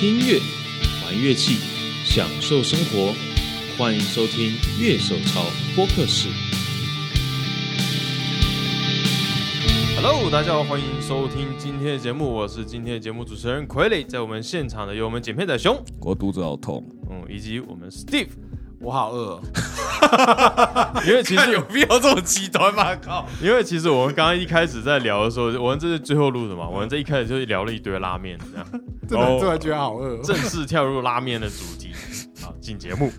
听音乐，玩乐器，享受生活。欢迎收听乐手潮播客室。Hello，大家好，欢迎收听今天的节目，我是今天的节目主持人傀儡，在我们现场的有我们剪片仔熊，我肚子好痛，嗯，以及我们 Steve，我好饿、哦，因为其实 有必要这么极端吗？靠！因为其实我们刚刚一开始在聊的时候，我们这是最后录的嘛，我们这一开始就聊了一堆拉面，这样 真的突然觉得好饿、哦。正式跳入拉面的主题，好，进节目。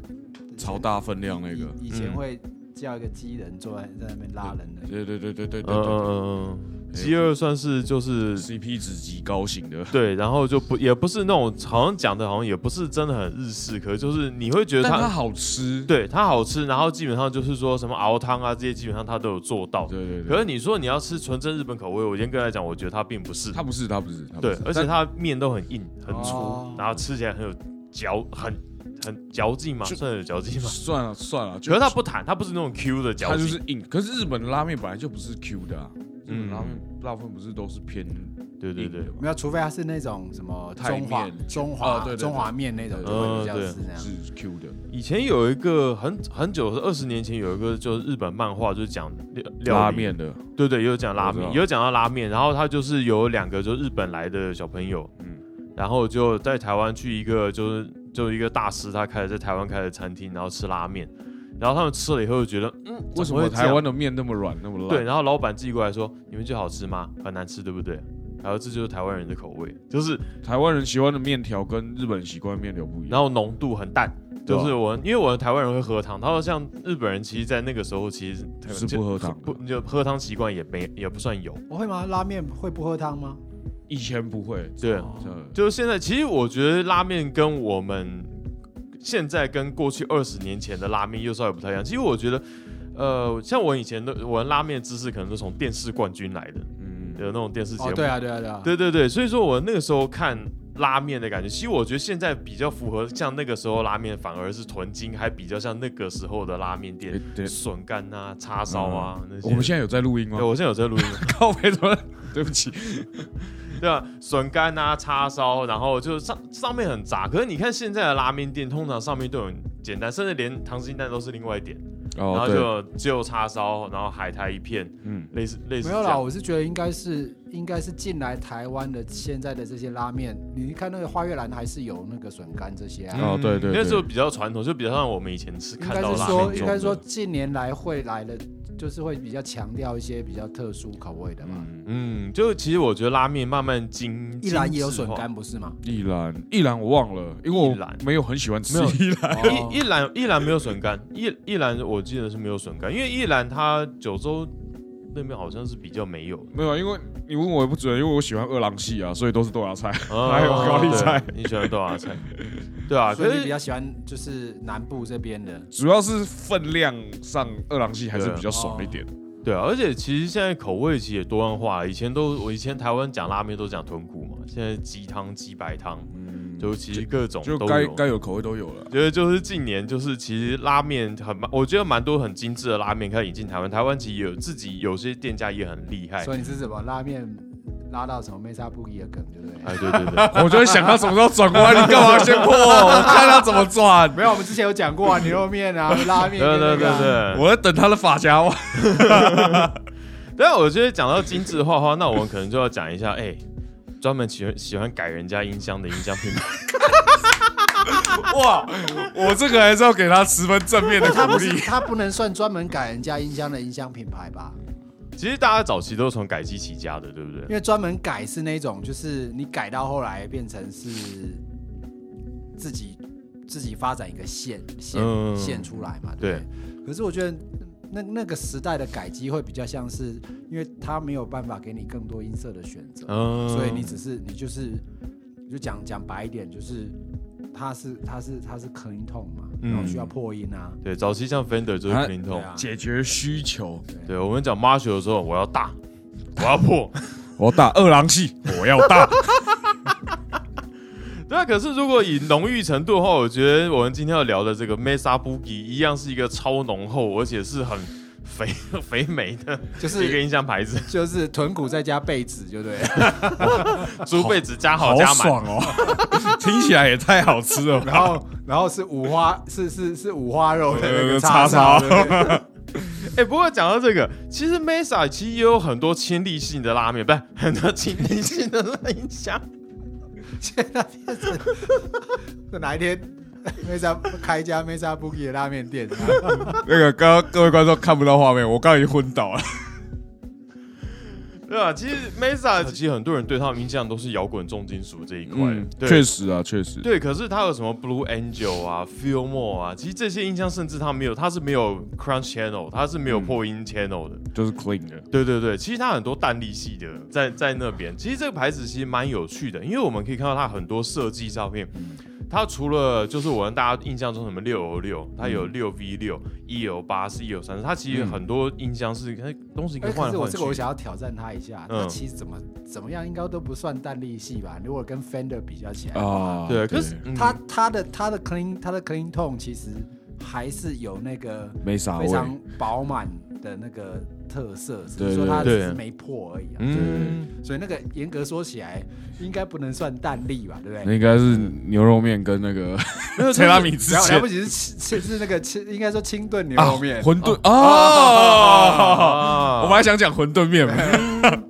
超大分量那个，以以前会叫一个机人坐在在那边拉人的，对对对对对对嗯嗯对嗯嗯，饥饿算是就是，CP 值极高型的，对，然后就不也不是那种好像讲的好像也不是真的很日式，可是就是你会觉得它它好吃，对它好吃，然后基本上就是说什么熬汤啊这些基本上它都有做到。对对对。可是你说你要吃纯正日本口味，我严格来讲，我觉得它并不是。它不是，它不是，它，对而且它面都很硬很粗，哦。然后吃起来很有嚼很很嚼劲嘛，算有嚼劲吗？算了算了，可是它不弹，它不是那种 Q 的嚼它劲，就是硬。可是日本的拉面本来就不是 Q 的啊，日嗯本拉面大部分不是都是偏对对对。没有，除非它是那种什么太中华中华、中华面那种，对就会比较嗯对。是那样。是 Q 的。以前有一个很很久，二十年前有一个就是日本漫画，就是讲料料拉面的，对对，也有讲拉面，有讲到拉面，然后他就是有两个就日本来的小朋友，嗯，然后就在台湾去一个就是就一个大师他开的在台湾开的餐厅，然后吃拉面，然后他们吃了以后就觉得，嗯，为什么会台湾的面那么软那么烂？对，然后老板寄过来说，你们觉得好吃吗？很难吃，对不对？然后这就是台湾人的口味，就是台湾人喜欢的面条跟日本人习惯的面条不一样。然后浓度很淡。就是我，因为我的台湾人会喝汤，他说像日本人，其实，在那个时候其实是不喝汤的不就喝汤习惯也没也不算有。我会吗？拉面会不喝汤吗？以前不会，对，哦就是现在，其实我觉得拉面跟我们现在跟过去二十年前的拉面又稍微不太一样。其实我觉得，呃，像我以前的我的拉面知识可能都从电视冠军来的，嗯，有那种电视节目。哦，对啊，对啊，对啊。对对对，所以说我那个时候看拉面的感觉，其实我觉得现在比较符合像那个时候拉面，反而是豚筋，还比较像那个时候的拉面店笋干啊、叉烧啊、那些。我们现在有在录音吗对，？我现在有在录音。靠背怎么？对不起，对啊，笋干啊、叉烧，然后就上上面很杂。可是你看现在的拉面店，通常上面都很简单，甚至连溏心蛋都是另外一点，然后就只有叉烧，然后海苔一片，嗯，类似类似没有啦，我是觉得应该是应该是进来台湾的现在的这些拉面，你看那个花月兰还是有那个笋干这些啊。哦对对对那时候比较传统，就比较像我们以前吃应该看到拉是说，应该说近年来会来的，就是会比较强调一些比较特殊口味的嘛。嗯，嗯，就其实我觉得拉面慢慢精，一兰也有笋干不是吗？一兰一兰我忘了，因为我一兰没有很喜欢吃没有一兰。哦 一一兰一兰没有笋干，一一兰我记得是没有笋干，因为一兰它九州那边好像是比较没有的。没有，因为你问我也不准，因为我喜欢二郎系啊，所以都是豆芽菜。哦 还有高丽菜你喜欢豆芽菜？对啊，所以你比较喜欢就是南部这边的。主要是分量上，二郎系还是比较爽一点。对啊，而且其实现在口味其实也多样化。以前都我以前台湾讲拉面都讲豚骨嘛，现在鸡汤、鸡白汤，嗯，就其实各种就该。该有口味都有了。觉得就是近年就是其实拉面很蛮，我觉得蛮多很精致的拉面开始引进台湾。台湾其实有自己有些店家也很厉害。所以你是什么拉面拉到什么梅沙布吉的梗，对不对？哎，对对对，我就会想他什么时候转过来，你干嘛先破？我看他怎么转。没有，我们之前有讲过啊，牛肉面啊，拉面、对对对对。我在等他的发夹袜。对啊，我觉得讲到精致化的话，那我们可能就要讲一下，哎、专门喜欢喜欢改人家音箱的音箱品牌。哇，我这个还是要给他十分正面的鼓励。不他不能算专门改人家音箱的音箱品牌吧？其实大家早期都是从改机起家的，对不对因？为专门改是那种，就是你改到后来变成是自己自己发展一个线线、嗯线出来嘛，对。可是我觉得那那个时代的改机会比较像是，因为它没有办法给你更多音色的选择，嗯所以你只是你就是就讲讲白一点，就是它是它是它是 clean tone 嘛，嗯。然后需要破音啊，对早期像 Fender 就是啊 clean 对 tone，、啊，解决需求，对。我们讲 Marshall 的时候，我要大，我要破。我要大二郎系，我要大。对啊，可是如果以浓郁程度的话，我觉得我们今天要聊的这个 Mesa Boogie 一样是一个超浓厚，而且是很肥 肥美的就是一个音箱牌子，就是臀骨再加被子，就对了。猪被子加好好加满。爽哦，听起来也太好吃了。然后然后是五花是是是五花肉的那呃个叉烧哎、不过讲到这个，其实 Mesa 其实也有很多亲历性的拉面，不是很多亲历性的音箱。现在变成哪一天没啥开一家 Mesa Boogie 的拉面店，那个刚刚各位观众看不到画面，我刚已经昏倒了。对啊，其实 Mesa 其实很多人对他们印象都是摇滚重金属这一块，确实啊，确实。对，可是它有什么 Blue Angel 啊、Fillmore 啊，其实这些音箱甚至它没有，它是没有 Crunch Channel，它是没有嗯破音 Channel 的。就是 clean 的，对对对，其实它很多弹力系的在在那边。其实这个牌子其实蛮有趣的，因为我们可以看到它很多设计照片。它除了就是我们大家印象中什么六 O 六，它有六 V 六、一 O 八四、一 O 三，它其实嗯很多音箱是它东西可以哎可是我换来换去。这个我想要挑战它一下，嗯他其实怎么怎么样应该都不算弹力系吧？如果跟 Fender 比较起来，啊，对，可是、嗯他他的他的 clean 他的 clean tone 其实还是有那个没啥。非常饱满的那个特色，只对是说它只是没破而已啊。嗯，所以那个严格说起来，应该不能算蛋力吧，对不对那对？应该是牛肉面跟那个没有 切拉米之间了不起是清是那个清，应该说清炖牛啊肉面。馄饨哦啊，我本来想讲馄饨面嘛，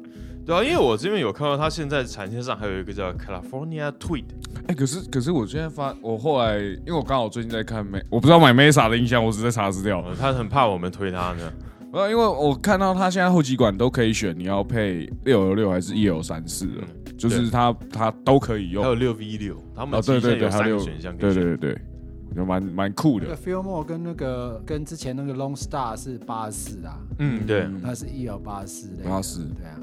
对啊，因为我这边有看到它现在产线上还有一个叫 California Tweed，哎，可是可是我现在发，我后来因为我刚好最近在看美，我不知道买 Mesa 的音箱，我只是在查资料。呃他很怕我们推他呢。呃，因为我看到他现在后几管都可以选，你要配六六六还是一六三四的，就是他他都可以用还。有六 V 六，他们哦，对对对，其实有三个还有选项。对对对对，就蛮蛮酷的那个。Fillmore 跟那个跟之前那个 Long Star 是八十四啊，嗯，对，它是 E L 八十四的，八四对啊，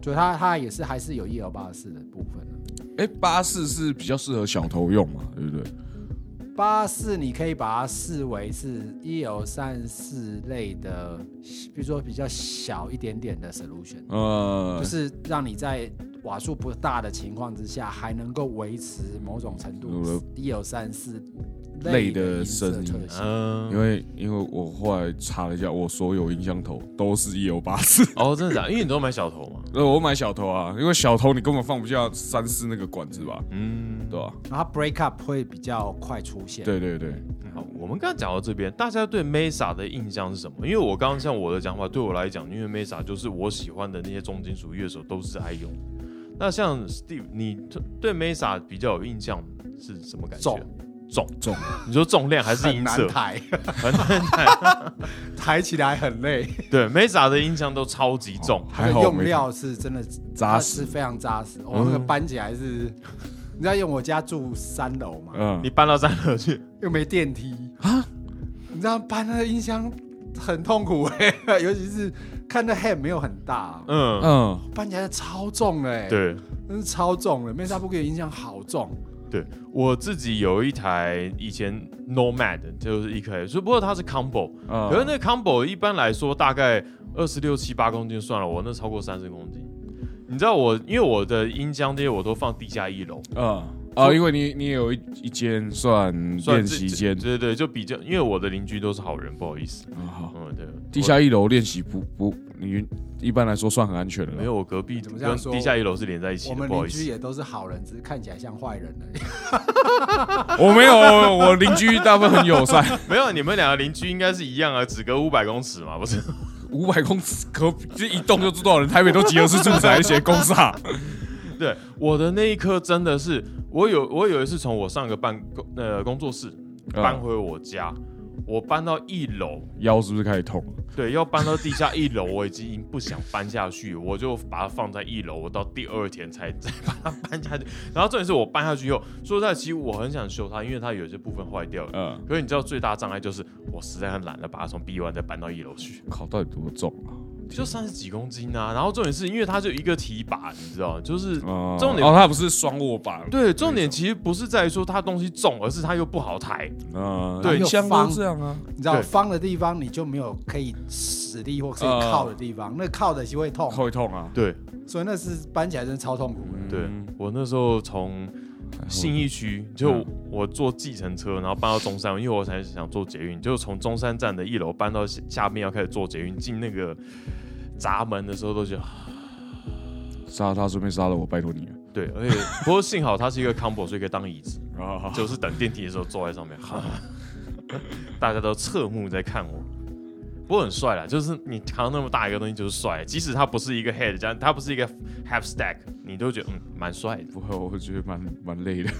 就它它也是还是有 E L 八十四的部分啊哎，八四是比较适合小头用嘛，对不对？八四你可以把它视为是一有三四类的，比如说比较小一点点的 solution，、呃。就，是让你在瓦数不大的情况之下，还能够维持某种程度呃。E L 三四类的声音。嗯，因为因为我后来查了一下，我所有音箱头都是一有八四，哦，真的假的？因为你都买小头嘛。呃，我买小头啊，因为小头你根本放不下三四那个管子吧，嗯，对吧？然后它 break up 会比较快出现。对对对，好，我们刚刚讲到这边，大家对 Mesa 的印象是什么？因为我刚刚像我的讲法，对我来讲，因为 Mesa 就是我喜欢的那些重金属乐手都是爱用。那像 Steve，你对 Mesa 比较有印象是什么感觉重？重。重，你说重量还是很音色？难抬，很难抬。抬起来很累。对，Mesa 的音箱都超级重。它的还好用料是真的扎实。是非常扎实。我、那个搬起来是，你知道，因为我家住三楼嘛，嗯。你，搬到三楼去，又没电梯。啊，你知道搬那个音箱很痛苦哎、尤其是看那 head 没有很大，嗯，嗯，搬起来超重的哎、，对。真是超重的。Mesa 不给音箱好重，对我自己有一台以前 Nomad，就是一台，只不过它是 combo，、嗯。可是那个 combo 一般来说大概二十六七八公斤算了，我那超过三十公斤。你知道我，因为我的音箱这些我都放地下一楼，嗯啊，因为你你也有一一间算练习间，对对对，就比较，因为我的邻居都是好人，不好意思，啊好，嗯，对，地下一楼练习不不，你一般来说算很安全的没有我隔壁怎么这样说？地下一楼是连在一起的，我们不好意思，邻居也都是好人，只是看起来像坏人而已。我没有，我邻居大部分很友善，没有，你们两个邻居应该是一样啊，只隔五百公尺嘛，不是？五百公尺可这一栋就知道人，台北都集合式住宅，写公煞，对，我的那一刻真的是，我有我有一次从我上个办公呃工作室搬回我家，我搬到一楼，腰是不是开始痛了？对，要搬到地下一楼，我已经不想搬下去，我就把它放在一楼，我到第二天才再把它搬下去。然后重点是我搬下去以后，说实在，其实我很想修它，因为它有些部分坏掉了。嗯，可是你知道最大障碍就是我实在很懒得把它从 B one 再搬到一楼去，靠，到底多重啊？就三十几公斤啊。然后重点是因为它就一个提把，你知道，就是哦重点哦，它不是双握把，对，重点其实不是在于说它东西重，而是它又不好抬。嗯，对音箱方都这样啊，你知道方的地方你就没有可以使力或可以靠的地方，那靠的就会痛，会痛啊。对，所以那是搬起来真的超痛苦的。对嗯我那时候从信义区，就嗯我坐计程车，然后搬到中山，因为我才想坐捷运，就从中山站的一楼搬到下下面要开始坐捷运，进那个闸门的时候都觉得杀他顺便杀了我，拜托你了。对，而且不过幸好它是一个 combo，所以可以当椅子，啊，就是等电梯的时候坐在上面，大家都侧目在看我。不过很帅啦，就是你扛那么大一个东西就是帅，即使它不是一个 head，这样它不是一个 half stack，你都觉得嗯蛮帅的。不会，我觉得蛮蛮累的。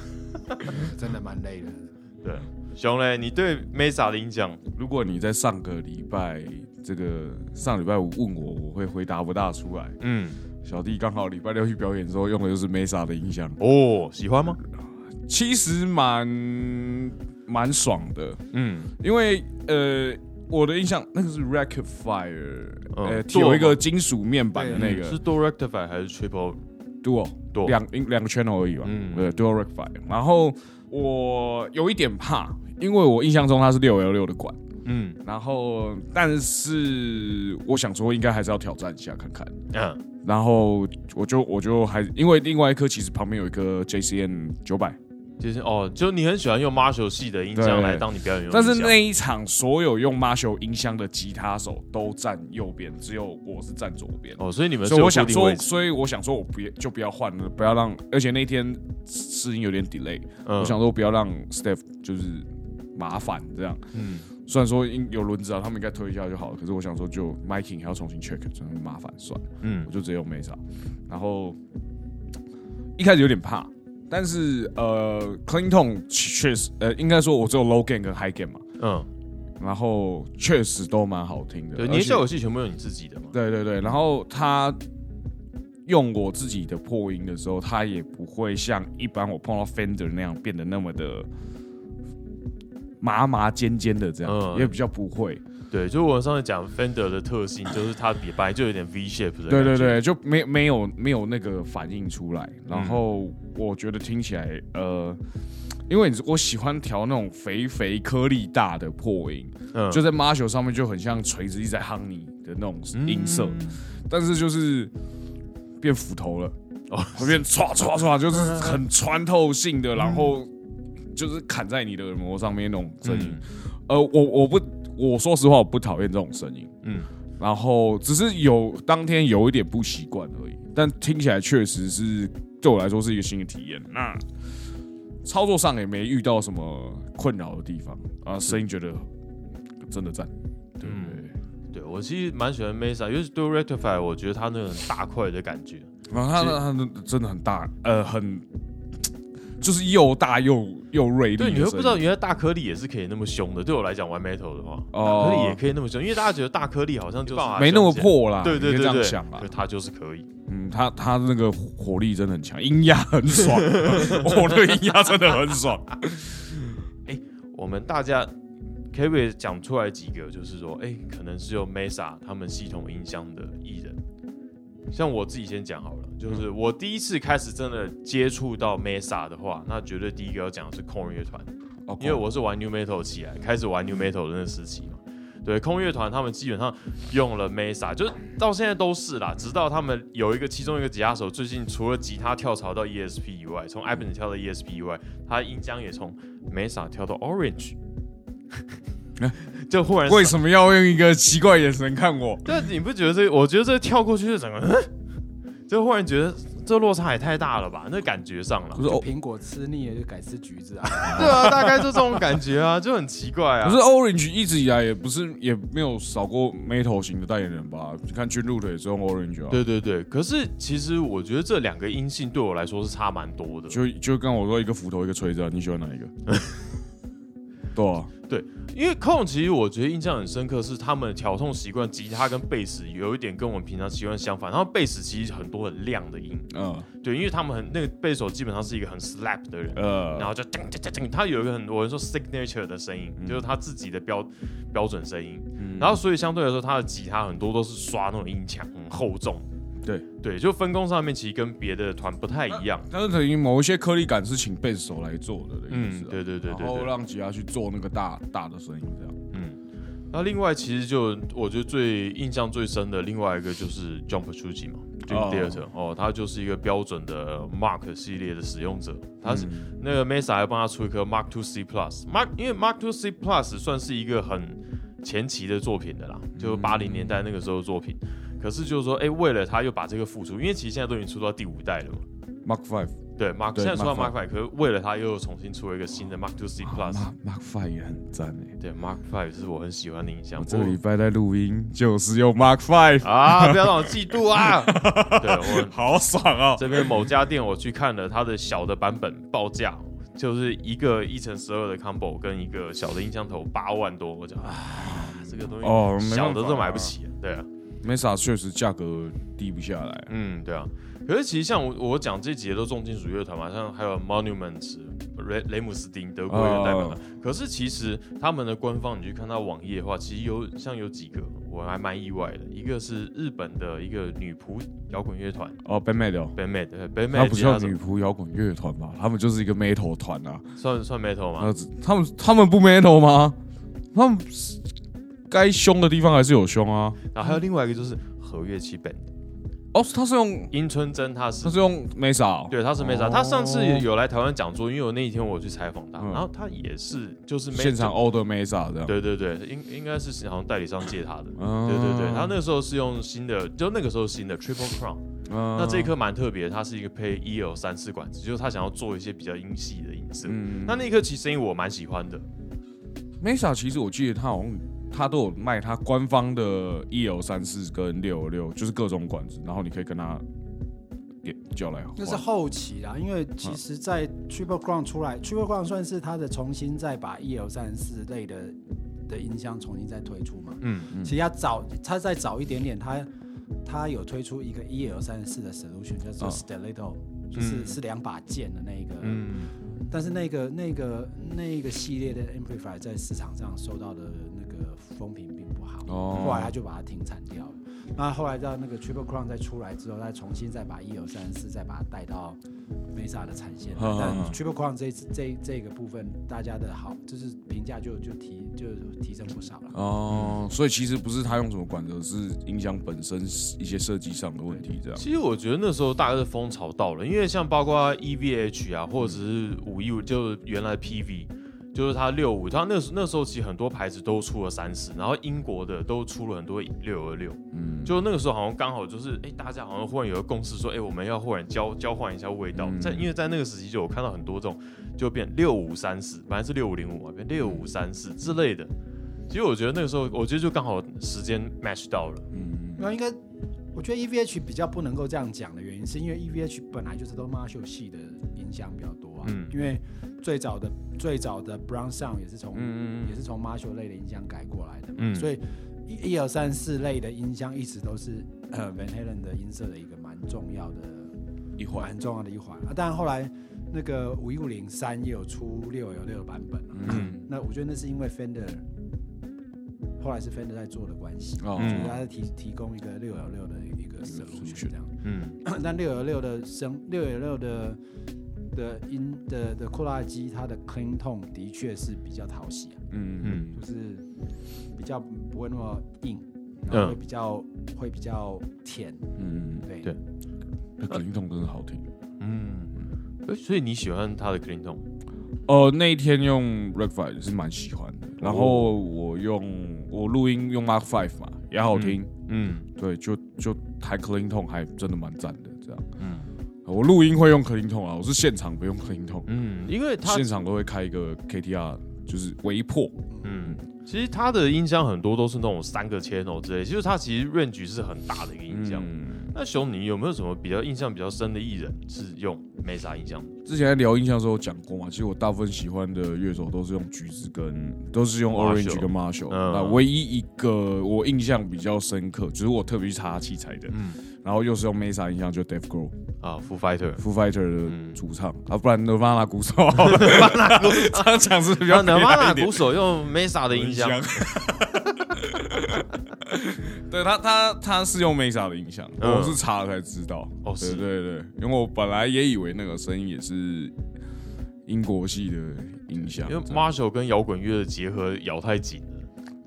真的蛮累的。对，熊嘞，你对 Mesa 的印象？如果你在上个礼拜这个上礼拜五问我，我会回答不大出来。嗯，小弟刚好礼拜六去表演的时候用的就是 Mesa 的音响，哦，喜欢吗？其实蛮蛮爽的，嗯，因为呃。我的印象，那个是 Rectifier，、嗯呃有一个金属面板的那个。是 Dual rectifier 还是 Triple Duo，Dual？两两个 channel 而已吧，嗯。对，Dual Rectifier。然后我有一点怕，因为我印象中它是六 L 六的管，嗯。然后但是我想说应该还是要挑战一下看看。嗯。然后我就我就还因为另外一颗其实旁边有一颗 JCN 九百，就是哦，就你很喜欢用 Marshall 系的音箱来当你表演用但，是那一场所有用 Marshall 音箱的吉他手都站右边，只有我是站左边。哦，所以你们所以我想说，所以我想说，我不要就不要换了，不要让，而且那天试音有点 delay，、嗯。我想说不要让 Steph 就是麻烦这样。嗯。虽然说应有轮子啊，他们应该推一下就好了，可是我想说就 miking 还要重新 check，真的麻烦，算了，嗯。我就直接用 Mesa。然后一开始有点怕，但是呃，clean tone 确实，呃，应该说我只有 low gain 跟 high gain 嘛，嗯，然后确实都蛮好听的。对，你的效果器全部用你自己的嘛？对对对，然后他用我自己的破音的时候，他也不会像一般我碰到 Fender 那样变得那么的麻麻尖尖的这样，嗯也比较不会。对，就我上次讲 Fender 的特性，就是它比本来就有点 V shape 的，对对，对，就没没有没有那个反应出来。嗯然后我觉得听起来，呃，因为我喜欢调那种肥肥颗粒大的破音，嗯就在 Marshall 上面就很像锤子一直在夯你的那种音色。嗯但是就是变斧头了，哦会变唰唰唰，就是很穿透性的，然后就是砍在你的耳膜上面那种声音。呃，我我不，我说实话，我不讨厌这种声音，嗯。然后只是有当天有一点不习惯而已，但听起来确实是对我来说是一个新的体验。那操作上也没遇到什么困扰的地方啊，声音觉得真的赞，对嗯。对。我其实蛮喜欢 Mesa，尤其是 Dual Rectify，我觉得它那个很大块的感觉，然后它的它真的很大，呃，很就是又大又又锐利的对，你会不知道原来大颗粒也是可以那么凶的。对我来讲玩 Metal 的话，哦大颗粒也可以那么凶，因为大家觉得大颗粒好像就是没那么，破啦，对对这对对，样想啦对，。它就是可以。嗯，他他那个火力真的很强，音压很爽，我对音压真的很爽。哎我们大家可不可以讲出来几个，就是说，哎、可能是用 Mesa 他们系统音箱的艺人。像我自己先讲好了，就是我第一次开始真的接触到 Mesa 的话，那绝对第一个要讲的是空乐团，哦因为我是玩 New Metal 起来，开始玩 New Metal 的那时期嘛。对，空乐团他们基本上用了 Mesa，就是到现在都是啦。直到他们有一个其中一个吉他手，最近除了吉他跳槽到 ESP 以外，从 Ibanez 跳到 ESP 以外，他音箱也从 Mesa 跳到 Orange，就忽然为什么要用一个奇怪眼神看我？对，你不觉得这个？我觉得这个跳过去是整个，嗯就忽然觉得这落差也太大了吧？那感觉上了不，是哦，苹果吃腻了就改吃橘子啊。对啊，大概就这种感觉啊，就很奇怪啊。可是 Orange 一直以来也不是也没有少过 Metal 型的代言人吧？你看君露的也是用 Orange 啊，对对对，可是其实我觉得这两个音性对我来说是差蛮多的。就就跟我说一个斧头一个锤子啊，你喜欢哪一个？对啊，因为空其实我觉得印象很深刻，是他们的调痛习惯，吉他跟贝斯有一点跟我们平常习惯相反。然后贝斯其实很多很亮的音，嗯对，因为他们很那个贝手基本上是一个很 slap 的人，呃，然后就噔噔噔噔，他有一个很多人说 signature 的声音，就是他自己的标标准声音。嗯然后所以相对来说，他的吉他很多都是刷那种音墙，很厚重。对对，就分工上面其实跟别的团不太一样。但是等于某一些颗粒感是请贝斯手来做的嗯对对对对然后。让吉他去做那个大大的声音，这样。嗯，那另外其实就我觉得最印象最深的另外一个就是 Jump Fuji 嘛，Dream 哦 Theater 哦，他就是一个标准的 Mark 系列的使用者，他是、嗯那个 Mesa 还帮他出一颗 Mark Two C Plus。Mark 因为 Mark Two C Plus 算是一个很前期的作品的啦，就八零年代那个时候的作品。可是就是说，哎、为了他又把这个付出，因为其实现在都已经出到第五代了嘛。Mark Five 对，Mark 对现在出到 Mark Five，可是为了他又重新出了一个新的 Mark Two C Plus。Mark Mark Five 也很赞哎。对，Mark Five 是我很喜欢的印象。我这个礼拜在录音，就是用 Mark Five，啊，不要让我嫉妒啊！对我好爽啊！这边某家店我去看了它的小的版本报价，就是一个一乘十二的 combo 跟一个小的音箱头八万多，我讲啊，这个东西哦，小的都买不起、啊，对啊，Mesa 确实价格低不下来。嗯，对啊。可是其实像我我讲这几个都重金属乐团嘛，像还有 Monuments、雷雷姆斯丁德国乐代表团。可是其实他们的官方你去看到网页的话，其实有像有几个我还蛮意外的，一个是日本的一个女仆摇滚乐团哦 b a n Made 哦，b a n Made b a n 他 Made 不叫女仆摇滚乐团吧？他们就是一个 metal 团啊。算算 metal 吗？他们他们不 metal 吗？他们该凶的地方还是有凶啊。然后还有另外一个就是和乐器 band，哦，他是用樱村真他是他是用 Mesa，哦。对，他是 Mesa，、哦他上次有来台湾讲座，因为我那一天我去采访他，嗯。然后他也是就是现场 order Mesa 这样。对对对，应应该是好像代理商借他的。嗯。对对对，他那个时候是用新的，就那个时候新的 Triple Crown，、那那这一颗蛮特别，它是一个配 EL 三四管子，就是他想要做一些比较英系的音色。嗯。那那一颗其实声音我蛮喜欢的，Mesa 其实我记得他好像他都有卖他官方的 EL 三四跟六六，就是各种管子，然后你可以跟他给叫来换。那是后期啦，因为其实，在 Triple Crown 出来，Triple Crown 算是他的重新再把 EL 三四类的的音箱重新再推出嘛。嗯嗯其实它早，他再早一点点，他他有推出一个 EL 三四的 solution，叫做哦 Stiletto，、就是嗯是两把剑的那个。嗯但是那个那个那个系列的 amplifier 在市场上收到的那个风评并不好，哦后来他就把它停产掉了。那后来到那个 Triple Crown 再出来之后，再重新再把一、二、三、四再把它带到 Mesa 的产线。但 Triple Crown 这这这个部分，大家的好就是评价就就提就提升不少了。哦，所以其实不是他用什么管子，是音箱本身一些设计上的问题，这样。其实我觉得那时候大概是风潮到了，因为像包括 EVH 啊，或者是五一五，就原来 PV，就是它六五，它那时那时候其实很多牌子都出了三十，然后英国的都出了很多六二六，嗯，就那个时候好像刚好就是，哎、大家好像忽然有个共识说，哎、我们要忽然交交换一下味道，嗯在因为在那个时期就有看到很多这种就变六五三四，本来是六五零五嘛，变六五三四之类的。其实我觉得那个时候，我觉得就刚好时间 match 到了。嗯，那应该，我觉得 EVH 比较不能够这样讲的原因，是因为 EVH 本来就是都 Marshall 系的影响比较多啊。嗯因为最早的最早的 Brown Sound 也是从、也是从 Marshall 类的音箱改过来的嘛，嗯。所以一、一二三四类的音箱一直都是呃 Van Halen 的音色的一个蛮重要的一环，很重要的一环。啊。当然后来那个五一五零三也有出六有六的版本、啊，嗯。那我觉得那是因为 Fender 后来是 Fender 在做的关系。哦，嗯所以它是提提供一个六幺六的一个 solution 这样，嗯。但六幺六的声六幺六的的音的的扩大机，它的 clean tone 的确是比较讨喜啊，嗯嗯。嗯就是比较不会那么硬，然后会嗯比较会比较甜，嗯，对对。那 clean tone 真的好听。嗯，诶所以你喜欢它的 clean tone？呃，那一天用 r e f i 是蛮喜欢的，然后我用我录音用 Mark Five 嘛，也好听，嗯。对，就就弹 clean tone 还真的蛮赞的，这样。嗯我录音会用 clean tone 啊，我是现场不用 clean tone，嗯，因为他现场都会开一个 KTR，就是微破，嗯，其实它的音箱很多都是那种三个 channel 之类，就是它其实 range 是很大的一个音箱。嗯那熊，你有没有什么比较印象比较深的艺人是用 Mesa 音箱？之前在聊印象的时候讲过嘛，其实我大部分喜欢的乐手都是用橘子跟都是用 Orange 跟 Marshall，、嗯。那唯一一个我印象比较深刻，就是我特别去查器材的，嗯。然后又是用 Mesa 音箱，就 Dave Grohl 啊，Foo Fighter，Foo Fighter 嗯。的主唱、啊，不然 Nirvana 鼓手好了，这样讲是比较 Nirvana 鼓手用 Mesa 的音箱，对他，他他是用 Mesa 的音响，嗯我是查了才知道。哦是对对对，因为我本来也以为那个声音也是英国系的音响，因为 Marshall 跟摇滚乐的结合咬太紧了。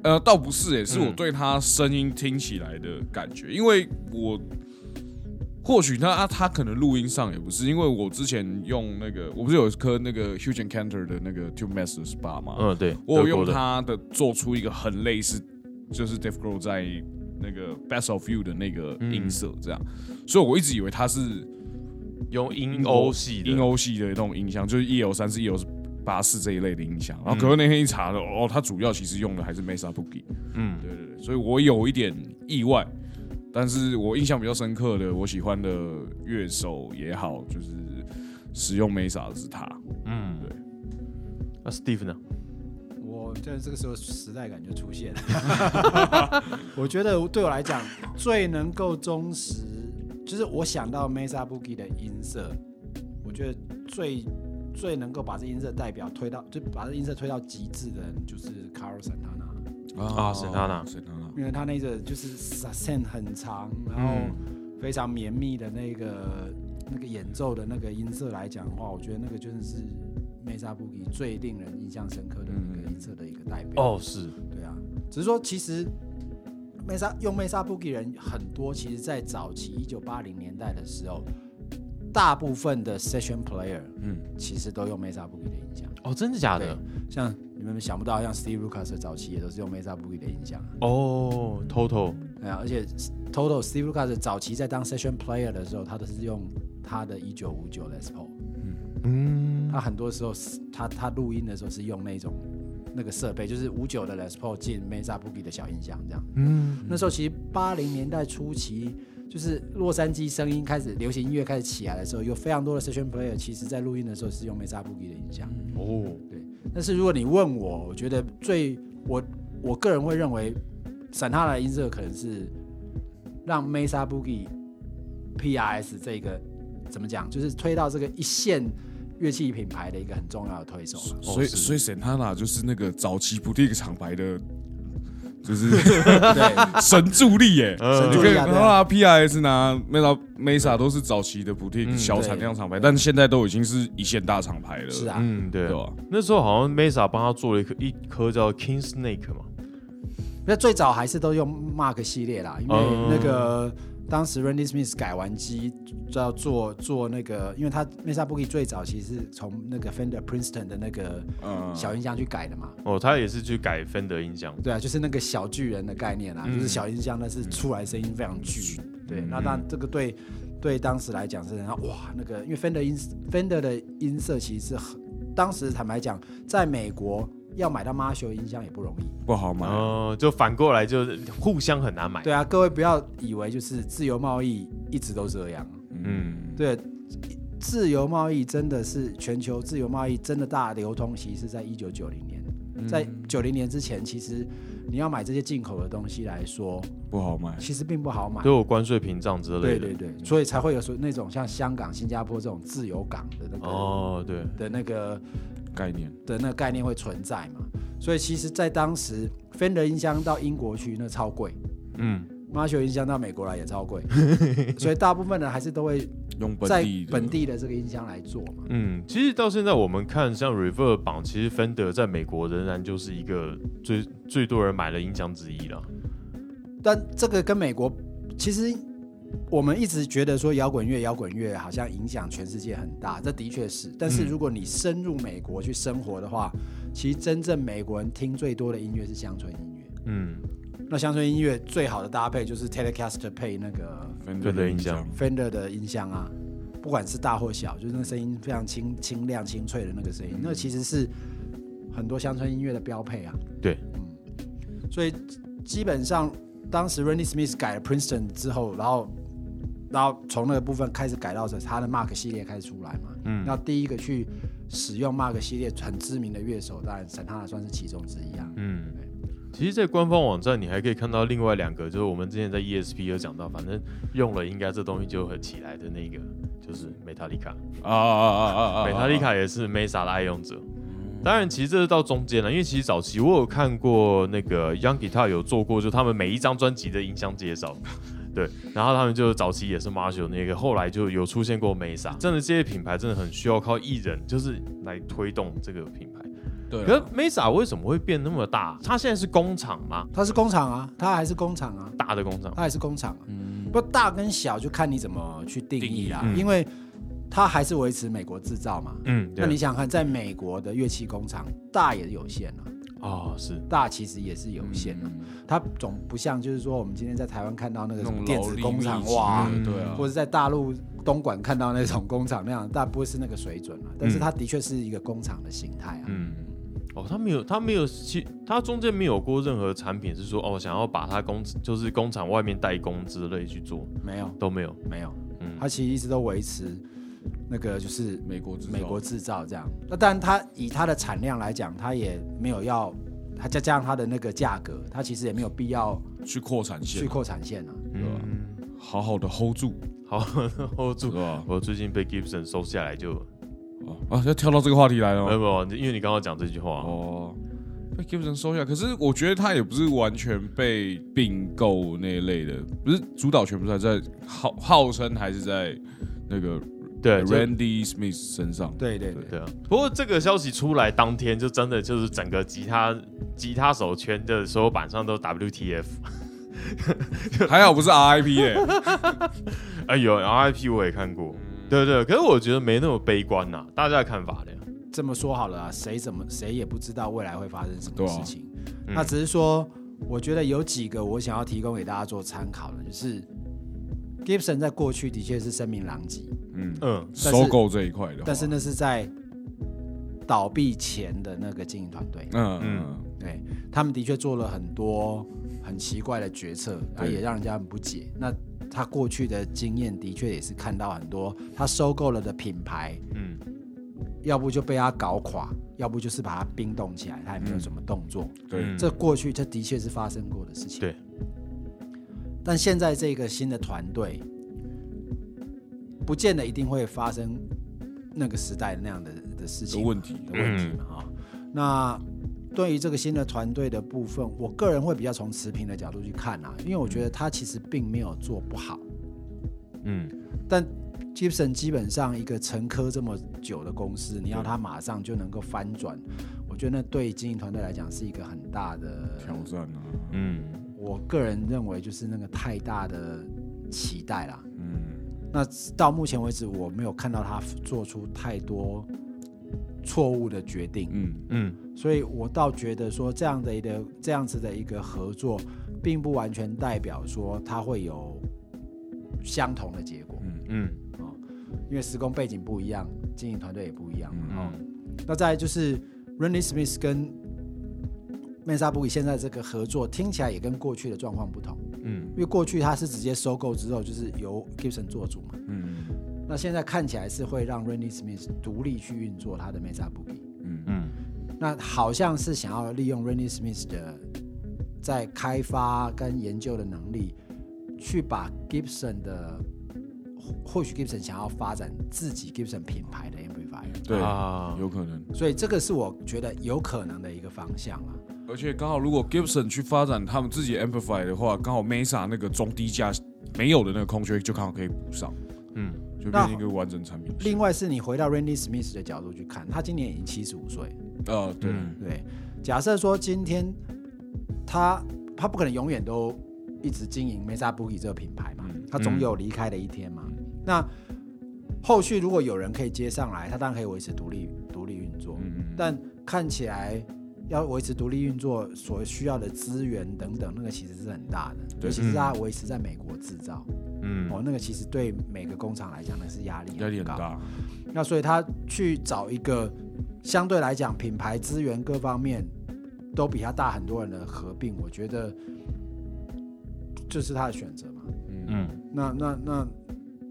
呃，倒不是，也是我嗯对他声音听起来的感觉，因为我或许他他他可能录音上也不是，因为我之前用那个，我不是有一颗那个 Hugh and Cantor 的那个 Tube Master 十八吗？嗯，对，我有用德国的，它的做出一个很类似，就是 Dave Grohl 在那个 Best of You 的那个音色这样，所以我一直以为它是用英欧系的，英欧系的那种音箱，就是 EL 三四、EL 八四这一类的音箱。然后嗯可是那天一查了，哦，他主要其实用的还是 Mesa Boogie。嗯，对对对，所以我有一点意外，但是我印象比较深刻的，我喜欢的乐手也好，就是使用 Mesa 的是他。嗯，对。那 Steve 呢？我觉得这个时候时代感就出现了。我觉得对我来讲，最能够忠实，就是我想到 Mesa Boogie 的音色，我觉得最最能够把这音色代表推到，就把这音色推到极致的人，就是 Carl Santana。啊，Santana Santana，因为他那个就是 sustain 很长，然后非常绵密的那个那个演奏的那个音色来讲的话，我觉得那个真的是 Mesa 最令人印象深刻的一个音色的一个代表。哦，是，对啊，只是说其实 Mesa 用 Mesa Boogie 人很多，其实在早期一九八零年代的时候，大部分的 session player 嗯，其实都用 Mesa Boogie 的音响。哦，真的假的？，像你们想不到，像 Steve Lucas 的早期也都是用 Mesa Boogie 的音响啊。哦，Total，对啊，而且 Total Steve Lucas 早期在当 session player 的时候，他都是用他的一九五九 Les Paul，嗯，他很多时候是他他录音的时候是用那种那个设备，就是五九的 Les Paul 进 Mesa Boogie 的小音箱这样。嗯，那时候其实八零年代初期，就是洛杉矶声音开始流行音乐开始起来的时候，有非常多的 session player 其实在录音的时候是用 Mesa Boogie 的音箱。哦，对但是如果你问我，我觉得最我我个人会认为，闪他的音色可能是让 Mesa Boogie PRS 这个怎么讲，就是推到这个一线乐器品牌的一个很重要的推手。所以所以 Santana 就是那个早期不定厂牌的，就是，神助力耶。嗯。你可以神助力啊看到啊 PRS 拿 Mesa Mesa 都是早期的不定嗯小产量厂牌，但现在都已经是一线大厂牌了。是啊，嗯，对。对，吧？那时候好像 Mesa 帮他做了一颗一颗叫 King Snake 嘛，那最早还是都用 Mark 系列啦，因为嗯。那个当时 Randy Smith 改完机就要做做那个，因为他 Mesa Boogie 最早其实是从那个 Fender Princeton 的那个嗯，小音箱去改的嘛。哦，他也是去改 Fender 音箱，对啊，就是那个小巨人的概念啊，嗯就是小音箱，但是出来声音非常巨。对，嗯那当然这个对对当时来讲是，然后哇，那个因为 Fender 音 Fender 的音色其实是很，当时坦白讲，在美国要买到 Marshall 音箱也不容易。不好买。哦，就反过来就是互相很难买，对啊，各位不要以为就是自由贸易一直都这样。嗯，对，自由贸易真的是全球自由贸易真的大流通，其实是在一九九零年，在九零年之前，其实你要买这些进口的东西来说，不好买。其实并不好买。都有关税屏障之类的，对对对，所以才会有说那种像香港、新加坡这种自由港的那个、哦，对，的那个概念，的那个概念会存在嘛。所以其实，在当时，Fender 音箱到英国去那超贵嗯，，Marshall 音箱到美国来也超贵，所以大部分人还是都会用本在地本地的这个音箱来做嘛。嗯，其实到现在我们看像 Reverb 榜，其实 Fender 在美国仍然就是一个最最多人买的音箱之一了。但这个跟美国其实。我们一直觉得说摇滚乐，摇滚乐好像影响全世界很大，这的确是。但是嗯。如果你深入美国去生活的话，其实真正美国人听最多的音乐是乡村音乐。嗯，那乡村音乐最好的搭配就是 Telecaster 配那个 Fender 的音箱 Fender 的音箱啊，不管是大或小，就是那个声音非常清清亮、清脆的那个声音，那其实是很多乡村音乐的标配啊。对，嗯，所以基本上当时 Randy Smith 改了 Princeton 之后，然后然后从那个部分开始改造成他的 Mark 系列开始出来嘛。嗯那第一个去使用 Mark 系列很知名的乐手，当然沈他算是其中之一啊。嗯，其实，在官方网站你还可以看到另外两个，就是我们之前在 ESP 有讲到，反正用了应该这东西就很起来的那个，就是 Metallica。啊啊啊啊啊啊！美塔丽卡也是 Mesa 的爱用者。当然，其实这是到中间了，因为其实早期我有看过那个 Young Guitar 有做过，就他们每一张专辑的音箱介绍。对，然后他们就早期也是 Marshall 那个，后来就有出现过 Mesa。真的，这些品牌真的很需要靠艺人，就是来推动这个品牌。对啊，可是 Mesa 为什么会变那么大？它现在是工厂吗？它是工厂啊，它还是工厂啊，大的工厂？它还是工厂啊。嗯不大跟小就看你怎么去定义啦，义嗯因为它还是维持美国制造嘛。嗯，那你，想想看，在美国的乐器工厂，大也有限了，哦，是，大其实也是有限的。它总不像就是说我们今天在台湾看到那个什么电子工厂哇，对啊，或者在大陆东莞看到那种工厂那样，但不会是那个水准了。但是它的确是一个工厂的形态啊。嗯，哦，它没有，它没有，其它中间没有过任何产品是说哦，想要把它工就是工厂外面代工之类去做，没有，都没有。没有，嗯，它其实一直都维持那个就是美国制造美国制造这样。那当然，它以它的产量来讲，它也没有要，它再加上它的那个价格，它其实也没有必要去扩产线去，扩产线啊。嗯，好好的 hold 住，好，hold 住。我最近被 Gibson 收下来就，哦啊，要跳到这个话题来了没有？没有，因为你刚刚讲这句话，哦，被 Gibson 收下，可是我觉得他也不是完全被并购那一类的，不是主导权不是还在号号称还是在那个对，Randy Smith 身上。对对对，对啊。不过这个消息出来当天，就真的就是整个吉他吉他手圈的所有板上都 WTF。还好不是 RIP 耶、哎有 RIP 我也看过，对对，可是我觉得没那么悲观呐、大家的看法呢。这么说好了啊，谁怎么谁也不知道未来会发生什么事情。嗯那只是说，我觉得有几个我想要提供给大家做参考的，就是 Gibson 在过去的确是声名狼藉，嗯，嗯。收购这一块的，但是那是在倒闭前的那个经营团队，嗯嗯嗯。对他们的确做了很多很奇怪的决策，啊，对。也让人家很不解。那他过去的经验的确也是看到很多他收购了的品牌，嗯。要不就被他搞垮，要不就是把它冰冻起来，他也没有什么动作。对，嗯这过去这的确是发生过的事情。对，但现在这个新的团队，不见得一定会发生那个时代那样的的事的情问题，的问题嘛啊、那对于这个新的团队的部分，我个人会比较从持平的角度去看啊，因为我觉得他其实并没有做不好，嗯。但 Gibson 基本上一个沉疴这么久的公司，你要他马上就能够翻转，我觉得那对经营团队来讲是一个很大的挑战啊，嗯我个人认为就是那个太大的期待啦。嗯，那到目前为止，我没有看到他做出太多错误的决定，嗯嗯。所以我倒觉得说这样的一个这样子的一个合作，并不完全代表说它会有相同的结果，嗯嗯。因为施工背景不一样，经营团队也不一样嘛。嗯哦，那再就是 Randy Smith 跟 Mesa b u 现在这个合作听起来也跟过去的状况不同。嗯因为过去它是直接收购之后，就是由 Gibson 做主嘛。嗯那现在看起来是会让 Randy Smith 独立去运作他的 Mesa Boogie。嗯嗯那好像是想要利用 Randy Smith 的在开发跟研究的能力，去把 Gibson 的或或许 Gibson 想要发展自己 Gibson 品牌的 amplifier，对，啊有可能。所以这个是我觉得有可能的一个方向啊。而且刚好，如果 Gibson 去发展他们自己的 Amplify 的话，刚好 Mesa 那个中低价没有的那个空缺就刚好可以补上，嗯。就变成一个完整产品。另外是你回到 Randy Smith 的角度去看，他今年已经七十五岁，呃，对，嗯。对，假设说今天他他不可能永远都一直经营 Mesa Boogie 这个品牌嘛，嗯。他总有离开的一天嘛。那后续如果有人可以接上来，他当然可以维持独立独立运作，嗯，但看起来要维持独立运作所需要的资源等等，那个其实是很大的，尤其是他维持在美国制造，嗯哦，那个其实对每个工厂来讲，那是压力。压力很大。那所以他去找一个相对来讲品牌资源各方面都比他大很多人的合并，我觉得这是他的选择嘛。嗯嗯那那那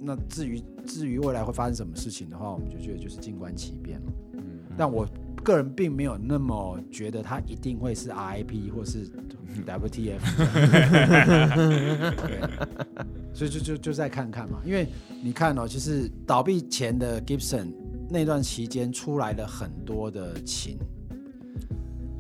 那至于至于未来会发生什么事情的话，我们就觉得就是静观其变了。嗯，但我个人并没有那么觉得他一定会是 RIP 或是 WTF，对，所以就就就再看看嘛。因为你看哦，就是倒闭前的 Gibson 那段期间出来了很多的琴，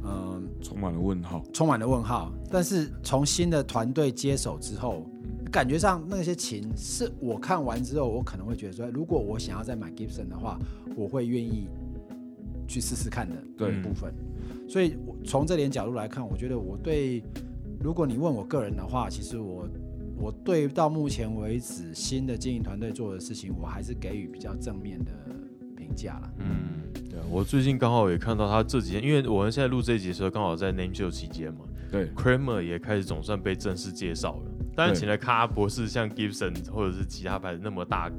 嗯、充满了问号。充满了问号。但是从新的团队接手之后，感觉上那些琴是我看完之后，我可能会觉得说，如果我想要再买 Gibson 的话，我会愿意去试试看的对部分。所以我从这点角度来看，我觉得我对，如果你问我个人的话，其实我我对到目前为止新的经营团队做的事情，我还是给予比较正面的评价了。嗯，对啊，我最近刚好也看到他这几天，因为我们现在录这一集的时候，刚好在 Name Show 期间嘛对，，Kramer 也开始总算被正式介绍了。当然，对请了咖博士像 Gibson 或者是其他牌子那么大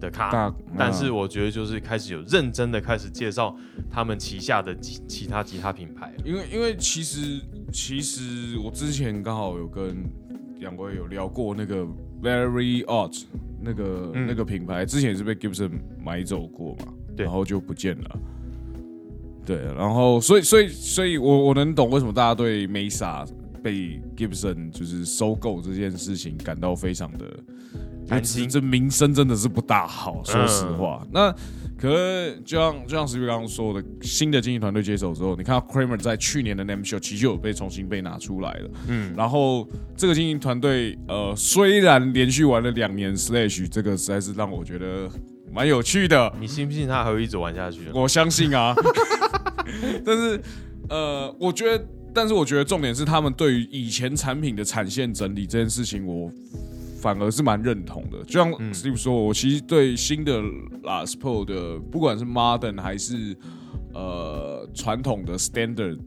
的咖，大，但是嗯我觉得就是开始有认真的开始介绍他们旗下的其其他吉他品牌了。因为因为其实其实我之前刚好有跟两位有聊过那个 Very Odd 那个、嗯那个品牌，之前也是被 Gibson 买走过嘛，对然后就不见了。对，然后所以所以所以我我能懂为什么大家对 Mesa 被 Gibson 就是收购这件事情感到非常的这这名声真的是不大好，说实话。那可是就像就像石宇刚刚说的，新的经营团队接手之后，你看到 Kramer 在去年的 Name Show 其实就有被重新被拿出来了。嗯，然后这个经营团队呃，虽然连续玩了两年 Slash，这个实在是让我觉得蛮有趣的。你信不信他还会一直玩下去？我相信啊，但是呃，我觉得，但是我觉得重点是他们对于以前产品的产线整理这件事情，我反而是蛮认同的。就像嗯 Steve 说，我其实对新的 Last Pro 的，不管是 Modern 还是呃传统的 Standard，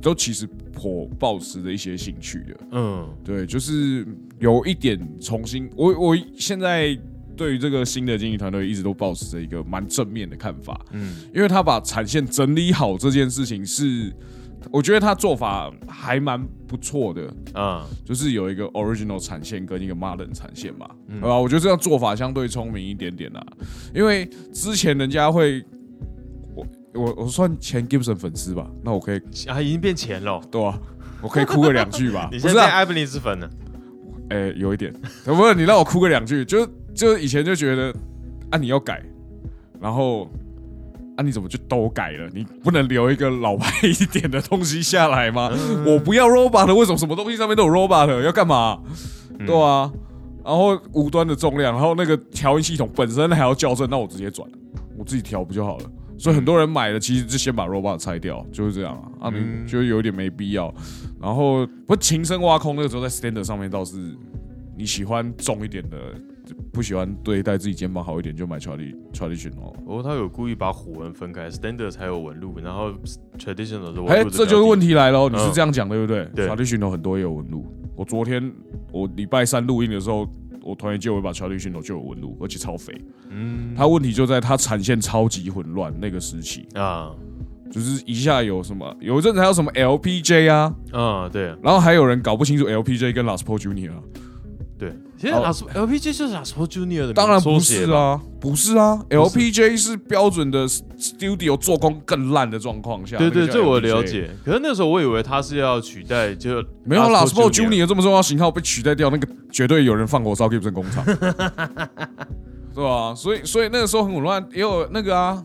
都其实颇抱持着一些兴趣的。嗯对，就是有一点重新，我我现在对于这个新的经营团队一直都保持着一个蛮正面的看法，嗯因为他把产线整理好这件事情是，我觉得他做法还蛮不错的，啊，就是有一个 original 产线跟一个 modern 产线嘛，嗯对吧？我觉得这样做法相对聪明一点点啦，因为之前人家会。我我我算前 Gibson 粉丝吧，那我可以啊，已经变钱了。对吧、我可以哭个两句吧？你现在变艾布尼斯粉了？哎、有一点，不是你让我哭个两句，就就以前就觉得啊你要改，然后啊你怎么就都改了？你不能留一个老派一点的东西下来吗？我不要 robot，为什么什么东西上面都有 robot？要干嘛？对啊，然后无端的重量，然后那个调音系统本身还要校正，那我直接转，我自己调不就好了？所以很多人买了，其实就先把 robot 拆掉，就是这样啊，啊，嗯你就有点没必要。然后不琴声挖空那个时候在 standard 上面倒是你喜欢重一点的，不喜欢对待自己肩膀好一点，就买裙哦。不过他有故意把虎纹分开，standard 才有纹路，然后 traditional 的纹哎，路。这就是问。题来了，你是嗯这样讲对不对？对 Charlie 裙头很多也有纹路。我昨天我礼拜三录音的时候，我团员借我一把头就有纹路，而且超肥。嗯他问题就在他产线超级混乱那个时期，啊就是一下有什么，有一阵子还有什么 LPJ 啊，啊，对然后还有人搞不清楚 LPJ 跟 Last Pro Junior，啊对，其实 LPG 就是 Las Pro Junior 的当然不是啊，不是啊，LPJ 是。标准的 Studio 做工更烂的状况下，对对，这我了。解。可是那时候我以为他是要取代，就没有 Last Pro Junior Junior 这么重要型号被取代掉，那个绝对有人放火烧 Gibson 工厂，是吧、所以所以那个时候很混乱，也有那个啊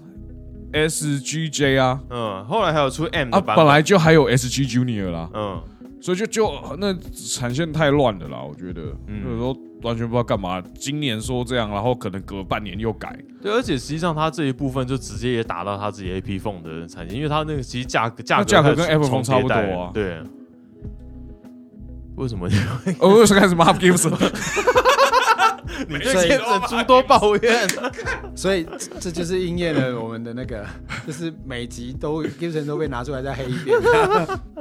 SGJ 啊。嗯，后来还有出 M 的啊，版本，本来就还有 SG Junior 啦，嗯所以就就那产线太乱了啦，我觉得。嗯。那个时候完全不知道干嘛。今年说这样，然后可能隔半年又改，对，而且实际上他这一部分就直接也打到他自己 AP Phone 的产线，因为他那个其实价格价格价格跟 Apple Phone 差不多啊。对。为什么？哦，我又是开始骂 Gibson，你对 Gibson 诸多抱怨？所以这这就是应验了我们的那个，就是每集都 Gibson 都被拿出来再黑一遍。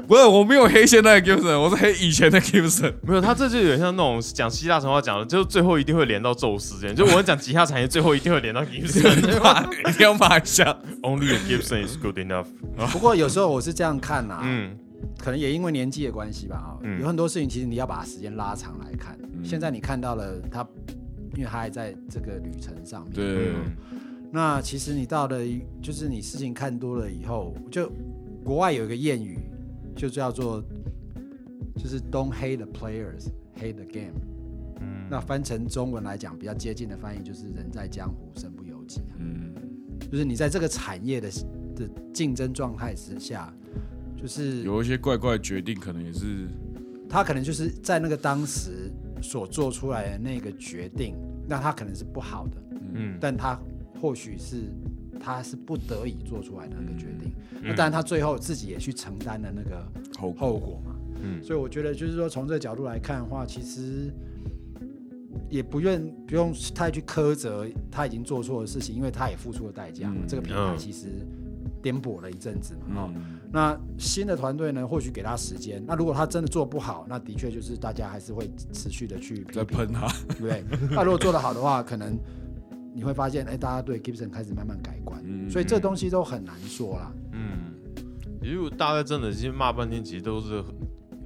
不是我没有黑现在的 Gibson，我是黑以前的 Gibson。没有，他这就有点像那种讲希腊神话讲的，就是最后一定会连到宙斯这样。就我们讲吉他产业，最后一定会连到 Gibson。骂一定要骂一下。Only a Gibson is good enough。不过有时候我是这样看呐、嗯可能也因为年纪的关系吧，啊、嗯有很多事情其实你要把时间拉长来看。现在你看到了他，因为他还在这个旅程上面。对，嗯那其实你到了一，就是你事情看多了以后，就国外有一个谚语，就叫做就是 “Don't hate the players, hate the game”。嗯那翻成中文来讲，比较接近的翻译就是“人在江湖，身不由己”。嗯，就是你在这个产业的的竞争状态之下，就是有一些怪怪的决定，可能也是他可能就是在那个当时所做出来的那个决定，那他可能是不好的，嗯但他或许是他是不得已做出来的那个决定。嗯那当然，他最后自己也去承担了那个后后果嘛。嗯所以我觉得就是说，从这个角度来看的话，其实也不愿不用太去苛责他已经做错的事情，因为他也付出了代价嘛。嗯这个品牌嗯其实颠簸了一阵子嘛。哦，嗯，那新的团队呢，或许给他时间。那如果他真的做不好，那的确就是大家还是会持续的去，在喷他，对不对？那如果做得好的话，可能你会发现，哎，大家对 Gibson 开始慢慢改观。嗯所以这东西都很难说啦。嗯，如果大家真的其实骂半天，其实都是恨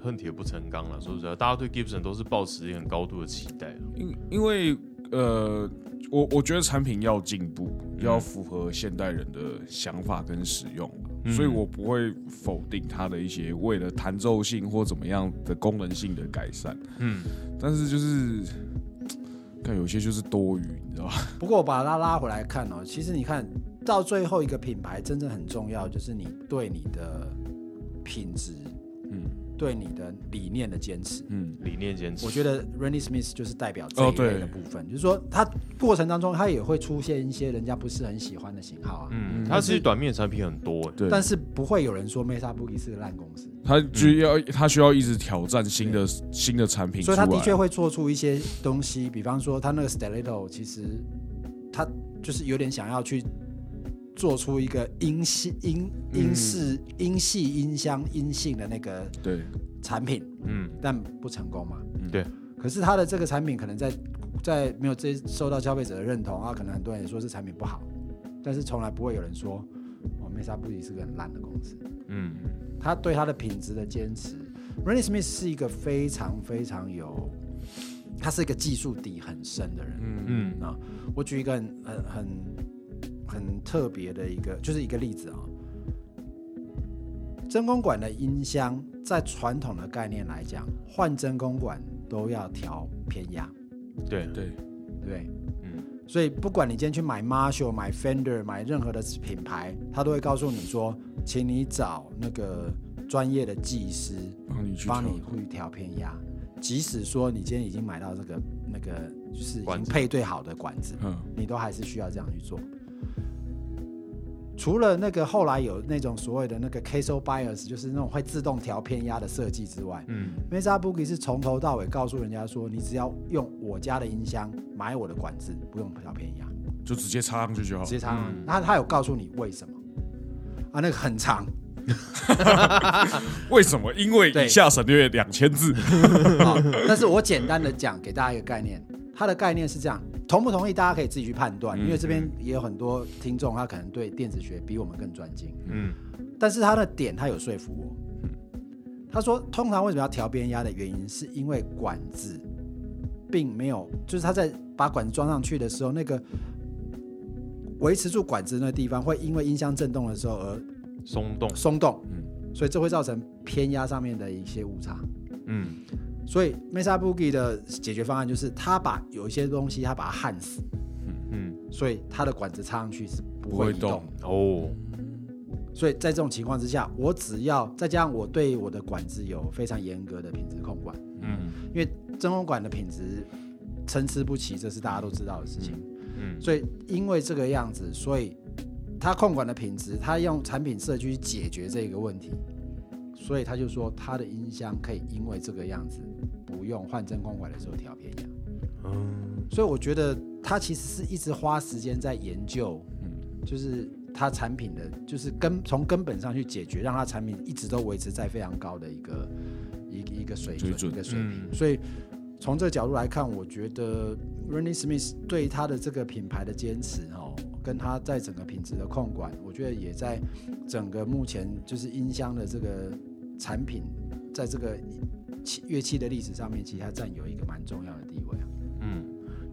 恨铁不成钢了。是不是，大家对 Gibson 都是抱持一个很高度的期待。因因为呃，我我觉得产品要进步，嗯要符合现代人的想法跟使用，嗯所以我不会否定它的一些为了弹奏性或怎么样的功能性的改善，嗯，但是就是。看有些就是多余，你知道吧？不过我把它拉回来看哦，其实你看到最后一个品牌真正很重要，就是你对你的品质，嗯对你的理念的坚持。嗯理念坚持。我觉得 Randy Smith 就是代表这一类的部分，就是说他过程当中他也会出现一些人家不是很喜欢的型号啊，嗯，嗯它其实短面产品很多哎。对，但是不会有人说 Mesa Boogie 是个烂公司，他就要他需要一直挑战新的新的产品，所以他的确会做出一些东西，比方说他那个 Stiletto 其实他就是有点想要去做出一个音系音音式音系音箱音性的那个对产品，嗯但不成功嘛。嗯对可是他的这个产品可能在在没有这受到消费者的认同啊，可能很多人也说是产品不好，但是从来不会有人说哦，Mesa 是个很烂的公司。嗯他对他的品质的坚持。Randy Smith 是一个非常非常有，他是一个技术底很深的人。嗯嗯啊，我举一个很很很很特别的一个，就是一个例子啊。真空管的音箱，在传统的概念来讲，换真空管都要调偏压，对对对？嗯所以不管你今天去买 Marshall、买 Fender、买任何的品牌，他都会告诉你说，请你找那个专业的技师帮你去调帮你去调偏压。即使说你今天已经买到这个那个就是已经配对好的管子，嗯你都还是需要这样去做。除了那个后来有那种所谓的那个 casobias 就是那种会自动调偏压的设计之外嗯，Mesa Boogie 是从头到尾告诉人家说，你只要用我家的音箱买我的管子，不用调偏压，就直接插上去就好直。接插上去嗯他他有告诉你为什么啊？那个很长，为什么？因为对以下省略两千字。好，但是我简单的讲给大家一个概念，它的概念是这样，同不同意大家可以自己去判断，嗯。因为这边也有很多听众，他可能对电子学比我们更专精，嗯。但是他的点他有说服我。他说，通常为什么要调边压的原因，是因为管子并没有，就是他在把管子装上去的时候，那个维持住管子那个地方会因为音箱震动的时候而松动。松动，嗯。所以这会造成偏压上面的一些误差。嗯所以 Mesa Boogie 的解决方案就是，他把有一些东西他把它焊死，嗯嗯。所以它的管子插上去是不会动。哦。所以在这种情况之下，我只要再加上我对我的管子有非常严格的品质控管，嗯。因为真空管的品质参差不齐，这是大家都知道的事情。嗯。所以因为这个样子，所以它控管的品质，它用产品设计去解决这个问题，所以他就说他的音箱可以因为这个样子，不用换真空管的时候调偏压。嗯所以我觉得他其实是一直花时间在研究，嗯就是他产品的，就是根从根本上去解决，让他产品一直都维持在非常高的一个一个一个水准一个水平。嗯所以从这个角度来看，我觉得 Randy Smith 对他的这个品牌的坚持哦，跟他在整个品质的控管，我觉得也在整个目前就是音箱的这个产品，在这个器乐器的历史上面，其实它占有一个蛮重要的地位啊。嗯，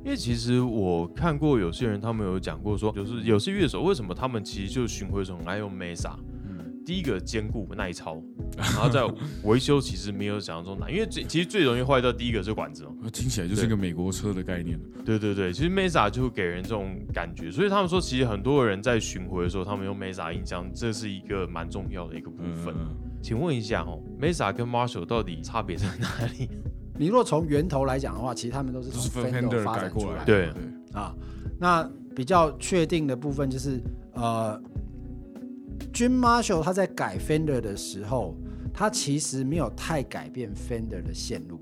因为其实我看过有些人他们有讲过说，就是有些乐手为什么他们其实就巡回手很爱用 Mesa。嗯，第一个坚固耐操，然后在维修其实没有想象中难，因为最其实最容易坏掉第一个是管子嘛。听起来就是一个美国车的概念。对对对，其实 Mesa 就会给人这种感觉，所以他们说其实很多人在巡回的时候，他们用 Mesa 音箱，这是一个蛮重要的一个部分。嗯，请问一下哦，Mesa 跟 Marshall 到底差别在哪里？你若从源头来讲的话，其实他们都是就是从 Fender 发展过来。展出来的。对对，啊，那比较确定的部分就是，呃，Jim Marshall 他在改 Fender 的时候，他其实没有太改变 Fender 的线路，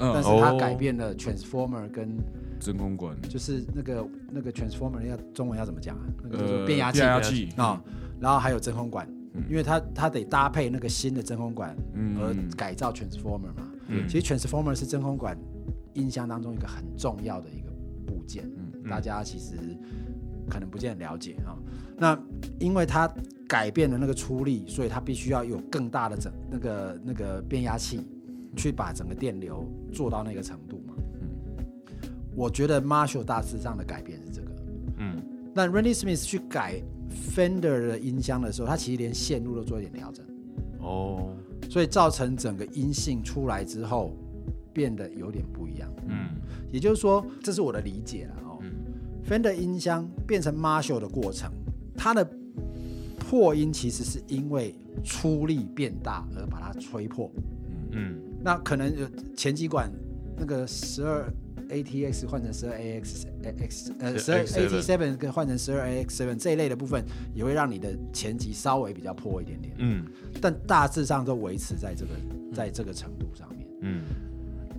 嗯但是它哦改变了 transformer 跟真空管，就是那个那个 transformer 要中文要怎么讲啊？那个变压器变压器啊，然后还有真空管嗯，因为它它得搭配那个新的真空管嗯而改造 transformer 嘛。嗯其实 transformer 是真空管音箱当中一个很重要的一个部件，嗯大家其实可能不见得了解啊。那因为它改变了那个出力，所以它必须要有更大的整那个那个变压器，去把整个电流做到那个程度嘛。嗯我觉得 Marshall 大致上的改变是这个。嗯那 Randy Smith 去改 Fender 的音箱的时候，它其实连线路都做一点调整，哦所以造成整个音性出来之后变得有点不一样。嗯也就是说，这是我的理解了哦。嗯 Fender 音箱变成 Marshall 的过程，它的破音其实是因为出力变大而把它吹破。嗯那可能有前几管那个十二 ATX 换成十二 AX X 呃十二 AT seven 跟换成十二 AX seven 这一类的部分，也会让你的前级稍微比较破一点点，嗯。但大致上都维持在这个在这个程度上面。嗯。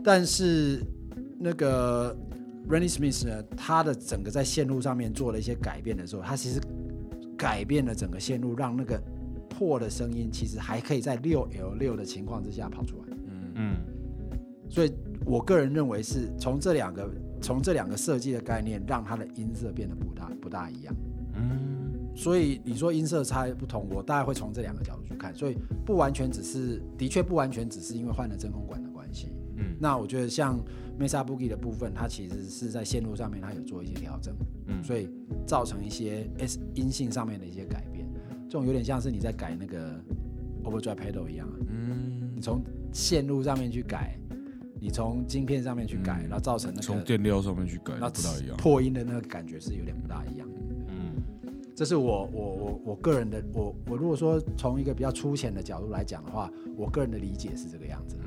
但是那个 Randy Smith 呢，他的整个在线路上面做了一些改变的时候，他其实改变了整个线路，让那个破的声音其实还可以在六 L 六的情况之下跑出来。嗯嗯。所以我个人认为是从这两个从这两个设计的概念，让它的音色变得不大不大一样。嗯所以你说音色差不同，我大概会从这两个角度去看。所以不完全只是，的确不完全只是因为换了真空管的关系。嗯那我觉得像 Mesa Boogie 的部分，它其实是在线路上面它有做一些调整，嗯所以造成一些 S 音性上面的一些改变。这种有点像是你在改那个 Overdrive Pedal 一样啊，嗯你从线路上面去改，你从晶片上面去改，嗯然后造成那从个电料上面去改然后不大一样。破音的那个感觉是有点不大一样。嗯这是我我我我个人的我我如果说从一个比较粗浅的角度来讲的话，我个人的理解是这个样子。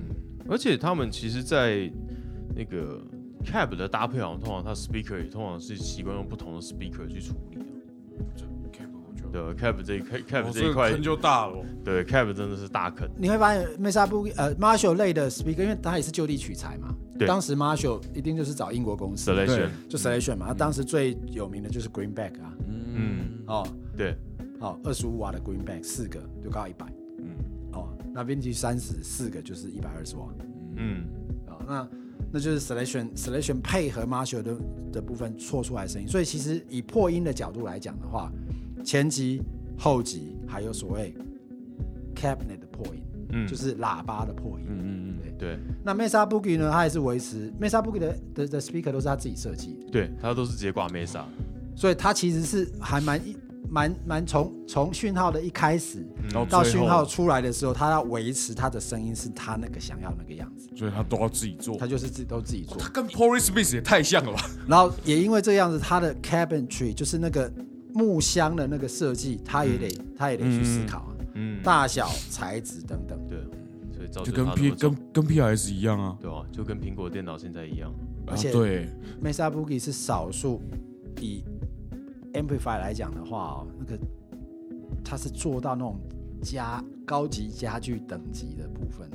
而且他们其实，在那个 cab 的搭配，好像通常它 speaker 也通常是习惯用不同的 speaker 去处理啊。对，Cap 这一 cab 哦这一块坑，就大了。对，Cap 真的是大坑。你会发现 Mesa Boogie 呃 Marshall 类的 speaker，因为它也是就地取材嘛。对当时 Marshall 一定就是找英国公司 selection，就 Selection 嘛，它当时最有名的就是 Greenback 啊，嗯，哦对，哦，二十五瓦的 Greenback 四个就高一百，嗯哦，那 Vintage 三十四个就是一百二十瓦，嗯哦、那那就是 selection selection 配合 Marshall 的的部分错出来的声音，所以其实以破音的角度来讲的话，前级、后级还有所谓 cabinet 的破音，嗯，就是喇叭的破音。嗯嗯嗯对那 Mesa Boogie 呢，它也是维持 Mesa Boogie 的的的 speaker 都是他自己设计的，对，他都是直接挂 Mesa。所以它其实是还蛮一蛮蛮从从讯号的一开始然后到讯号出来的时候，它要维持它的声音是他那个想要那个样子，所以他都要自己做他。就是自己都自己做。他跟 Porry Smith 也太像了吧？然后也因为这样子，它的 cabinetry 就是那个木箱的那个设计，他也得、他也得去思考啊，嗯，大小、材质等等。对，所以造就跟 P 跟跟 PRS 一样啊。对啊，就跟苹果电脑现在一样。而且啊对，Mesa Boogie 是少数以 amplify 来讲的话哦，那个它是做到那种家高级家具等级的部分。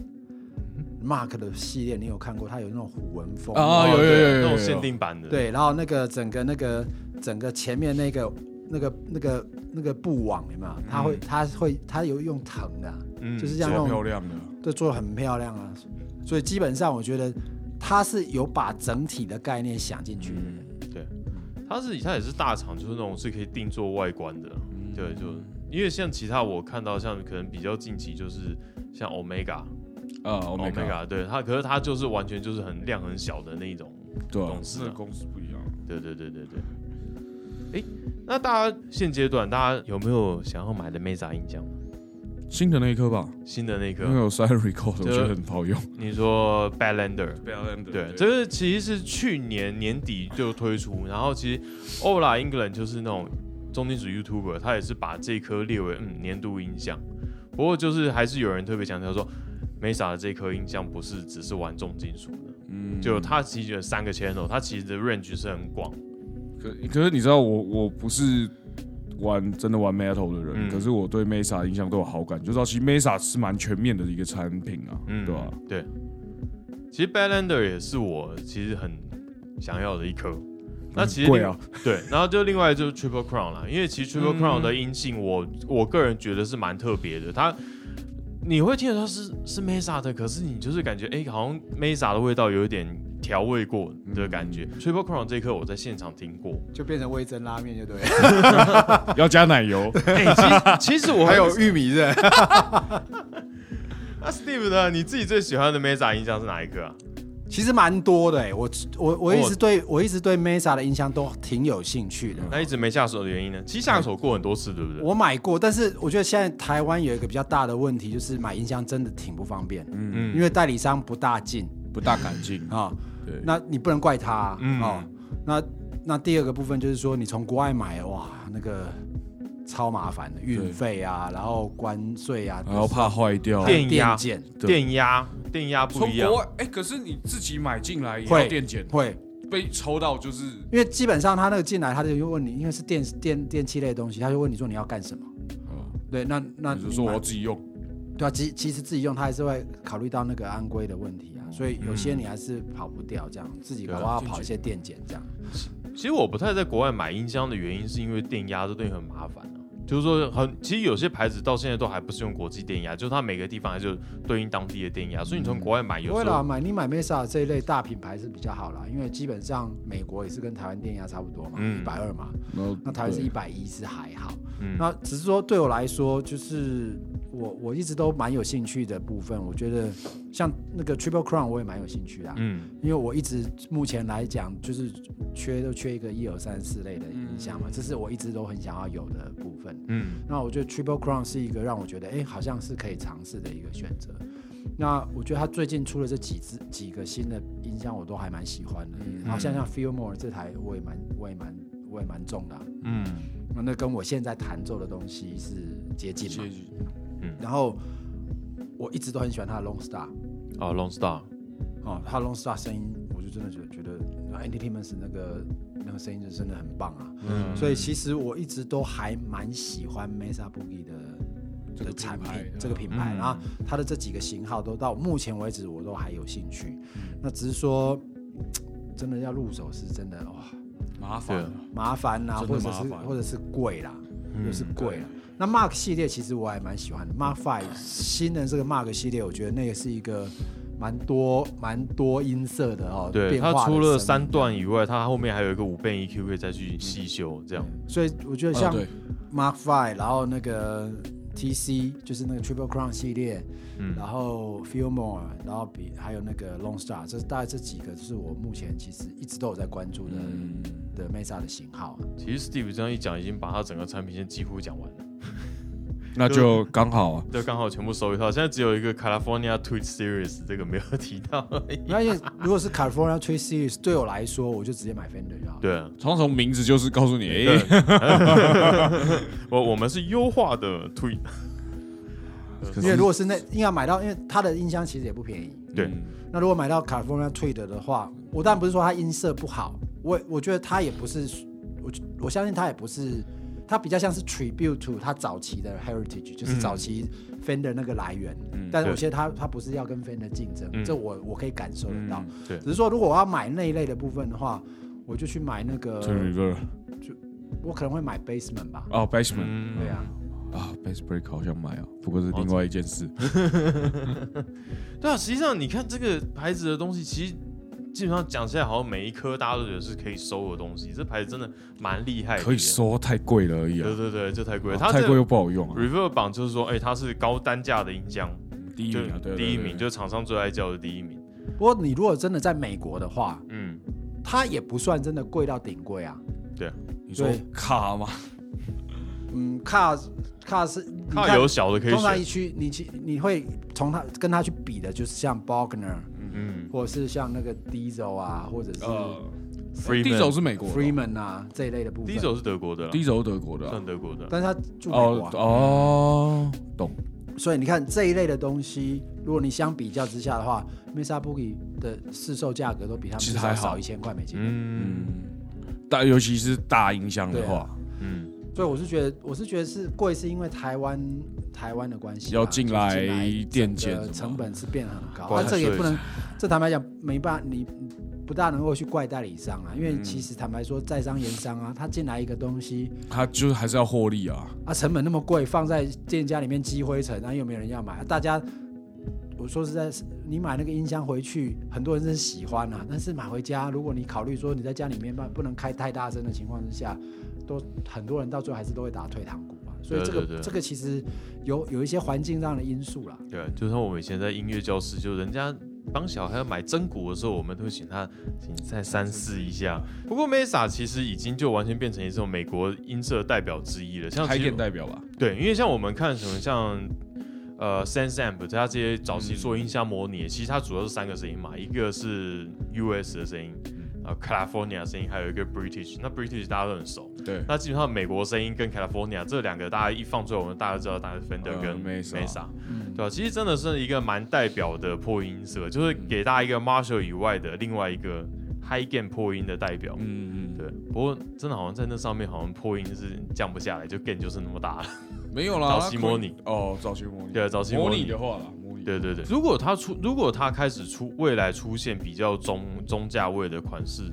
Mark 的系列你有看过？它有那种虎纹风啊有有有有有有那种限定版的。，对，然后那个整个那个整个前面那个那个那个那个布网有没有？它会它会它有用藤的啊、嗯，就是像那种超漂亮的。对做的很漂亮啊。所以基本上我觉得它是有把整体的概念想进去的对。它是它也是大厂，就是那种是可以定做外观的。对，就因为像其他我看到，像可能比较近期就是像 Omega 啊，Omega，Omega，对它，可是它就是完全就是很量很小的那一种。对啊公司啊那公司不一样。对对对对对。哎，那大家现阶段大家有没有想要买的 Mesa 音箱？新的那一颗吧，新的那颗因为颗，有 Silent Record，我觉得很好用。你说 Badlander？对，这是其实是去年年底就推出，然后其实 Ola England 就是那种重金属 YouTuber，他也是把这颗列为嗯年度音箱。不过就是还是有人特别强调说，Mesa 的这颗音箱不是只是玩重金属的，嗯就它其实有三个 channel，它其实的 range 是很广。可可是你知道我我不是玩真的玩 metal 的人，嗯可是我对 Mesa 印象都有好感，就知道其实 Mesa 是蛮全面的一个产品啊，嗯，对吧？对。其实 Badlander 也是我其实很想要的一颗。那其实另贵啊，对，然后就另外就是 Triple Crown 啦，因为其实 Triple Crown 的音性我，我个人觉得是蛮特别的。它你会听得到是是 Mesa 的，可是你就是感觉哎、好像 Mesa 的味道有一点调味过的感觉。Triple Crown 这一颗我在现场听过，就变成味增拉面，就对了。要加奶油，哎、其实其实我还有玉米的，那 Steve 呢？你自己最喜欢的 Mesa 音箱是哪一颗啊？其实蛮多的哎，我我我一哦直对我一直对 Mesa 的印象都挺有兴趣的。那一直没下手的原因呢？其实下手过很多次，对不对？我买过，但是我觉得现在台湾有一个比较大的问题，就是买音箱真的挺不方便，嗯嗯，因为代理商不大进不大敢进。啊、对，那你不能怪他、啊嗯。哦。那那第二个部分就是说，你从国外买，哇，那个超麻烦的，运费啊，然后关税啊，然后怕坏掉。电压电检。对。电压电压不一样。从国，外，哎，可是你自己买进来也会要电检，会，被抽到就是因为基本上他那个进来，他就问你，因为是电电电器类的东西，他就问你说你要干什么。哦。对，那那你就说我要自己用，对啊，其其实自己用，他还是会考虑到那个安规的问题啊，所以有些你还是跑不掉，这样自己搞不好要跑一些电检这样。其实我不太在国外买音箱的原因，是因为电压这东西很麻烦啊。就是说很，其实有些牌子到现在都还不是用国际电压，就是它每个地方还是有对应当地的电压，所以你从国外买有不会啦，买你买 Mesa 这一类大品牌是比较好啦，因为基本上美国也是跟台湾电压差不多嘛，嗯一百二嘛，那台湾是一百一是还好。嗯那只是说对我来说，就是我我一直都蛮有兴趣的部分，我觉得像那个 Triple Crown 我也蛮有兴趣的、啊，嗯因为我一直目前来讲就是缺都缺一个一二三四类的音箱嘛，这是我一直都很想要有的部分。嗯那我觉得 Triple Crown 是一个让我觉得哎、好像是可以尝试的一个选择。那我觉得他最近出了这几支几个新的音箱，我都还蛮喜欢的。然后像像 Feel More 这台，我也蛮我也蛮我也蛮重的啊、嗯那那跟我现在弹奏的东西是接近嘛。接然后我一直都很喜欢他的 Long Star 啊，Long Star，哦，他 Long Star 声音，我就真的觉得觉得 Andy Timmons 那个那个声音就真的很棒啊。嗯。所以其实我一直都还蛮喜欢 Mesa Boogie 的这个的产品这个品牌，嗯。然后它的这几个型号都到目前为止我都还有兴趣。嗯。那只是说，真的要入手是真的哇麻烦啊，麻烦啦，或者是或者是贵啦，又是贵啦。那 Mark 系列其实我还蛮喜欢的，Mark Five 新的这个 Mark 系列，我觉得那个是一个蛮多蛮多音色的哦。对，它除了三段以外，它后面还有一个五倍 EQ 可以再去细修，这样。所以我觉得像 Mark Five，然后那个 TC 就是那个 Triple Crown 系列，嗯然后 Fillmore，然后比还有那个 Long Star，这大概这几个就是我目前其实一直都有在关注的、嗯的 Mesa 的型号。其实 Steve 这样一讲，已经把他整个产品线几乎讲完了，那就刚好啊。就刚好全部收一套。现在只有一个 California Tweet Series 这个没有提到而已。那因为如果是 California Twee Series，对我来说，我就直接买 Fender 就好。，对啊，从从名字就是告诉你，哎，我我们是优化的是因为如果是那硬要买到，因为它的音箱其实也不便宜。对嗯那如果买到 California Tweed 的话，我当然不是说它音色不好，我我觉得它也不是，我我相信它也不是，它比较像是 tribute to 它早期的 heritage，就是嗯早期 Fender 那个来源。嗯但是我对觉得它它不是要跟 Fender 竞争，嗯这我我可以感受得到。嗯对只是说如果我要买那一类的部分的话，我就去买那个，这 river 我可能会买 Basement 吧。哦，basement 嗯对啊，啊，base break 好想买啊，不过是另外一件事。对啊，实际上你看这个牌子的东西，其实基本上讲起来，好像每一颗大家都觉得是可以收的东西。这牌子真的蛮厉害的，可以。收，太贵了而已啊，对对对，这太贵了。它太贵又不好用啊。Reverb 榜就是说，哎、它是高单价的音箱，就第一名啊，对，第一名，就是厂商最爱叫的第一名。不过你如果真的在美国的话，嗯，它也不算真的贵到顶贵啊。对你说卡吗？嗯，卡卡是你它看有小的可以通常一。区你去你会从他跟他去比的，就是像 Bogner，嗯或者是像那个 Diesel 啊，或者是呃手是美国 Freeman 啊这一类的部分。第一手是德国的啦，第一手是德国的啊。算德国的。但是他住美哦哦，懂。所以你看这一类的东西，如果你相比较之下的话，Mesa Boogie 的市售价格都比他们至少其实还少一千块美金。嗯嗯，大尤其是大音箱的话，嗯，所以我是觉得，我是觉得是贵，是因为台湾台湾的关系嘛，要进来就是电检整个什么成本是变得很高，关但这也不能，这坦白讲没办法，你不大能够去怪代理商啊，因为嗯其实坦白说，在商言商啊，他进来一个东西他就是还是要获利啊。啊，成本那么贵，放在店家里面积灰尘，那、又没有人要买，大家。我说实在，你买那个音箱回去，很多人是喜欢啊，但是买回家，如果你考虑说你在家里面不不能开太大声的情况之下，都很多人到最后还是都会打退堂鼓嘛。所以这个这个其实有有一些环境上的因素啦。对，就像我们以前在音乐教室，就人家帮小孩买真鼓的时候，我们都会请他请再三思一下。不过 Mesa 其实已经就完全变成一种美国音色代表之一了，像开电代表吧，对，因为像我们看什么像呃 Sense Amp，它这些早期嗯做音箱模拟，其实它主要是三个声音嘛，一个是 US 的声音，然后 California 的声音，还有一个 British。那 British 大家都很熟，对，那基本上美国声音跟 California 这两个，大家一放出来，我们大家知道，大概 Fender 呃跟 Mesa 对吧、其实真的是一个蛮代表的破音色，就是给大家一个 Marshall 以外的另外一个 High Gain 破音的代表。嗯嗯，对，不过真的好像在那上面，好像破音是降不下来，就 gain 就是那么大了。没有啦，早期模拟。哦，早期模拟，对，早期模拟。拟的话啦，模拟，对对对，如果它出，如果它开始出未来出现比较中中价位的款式，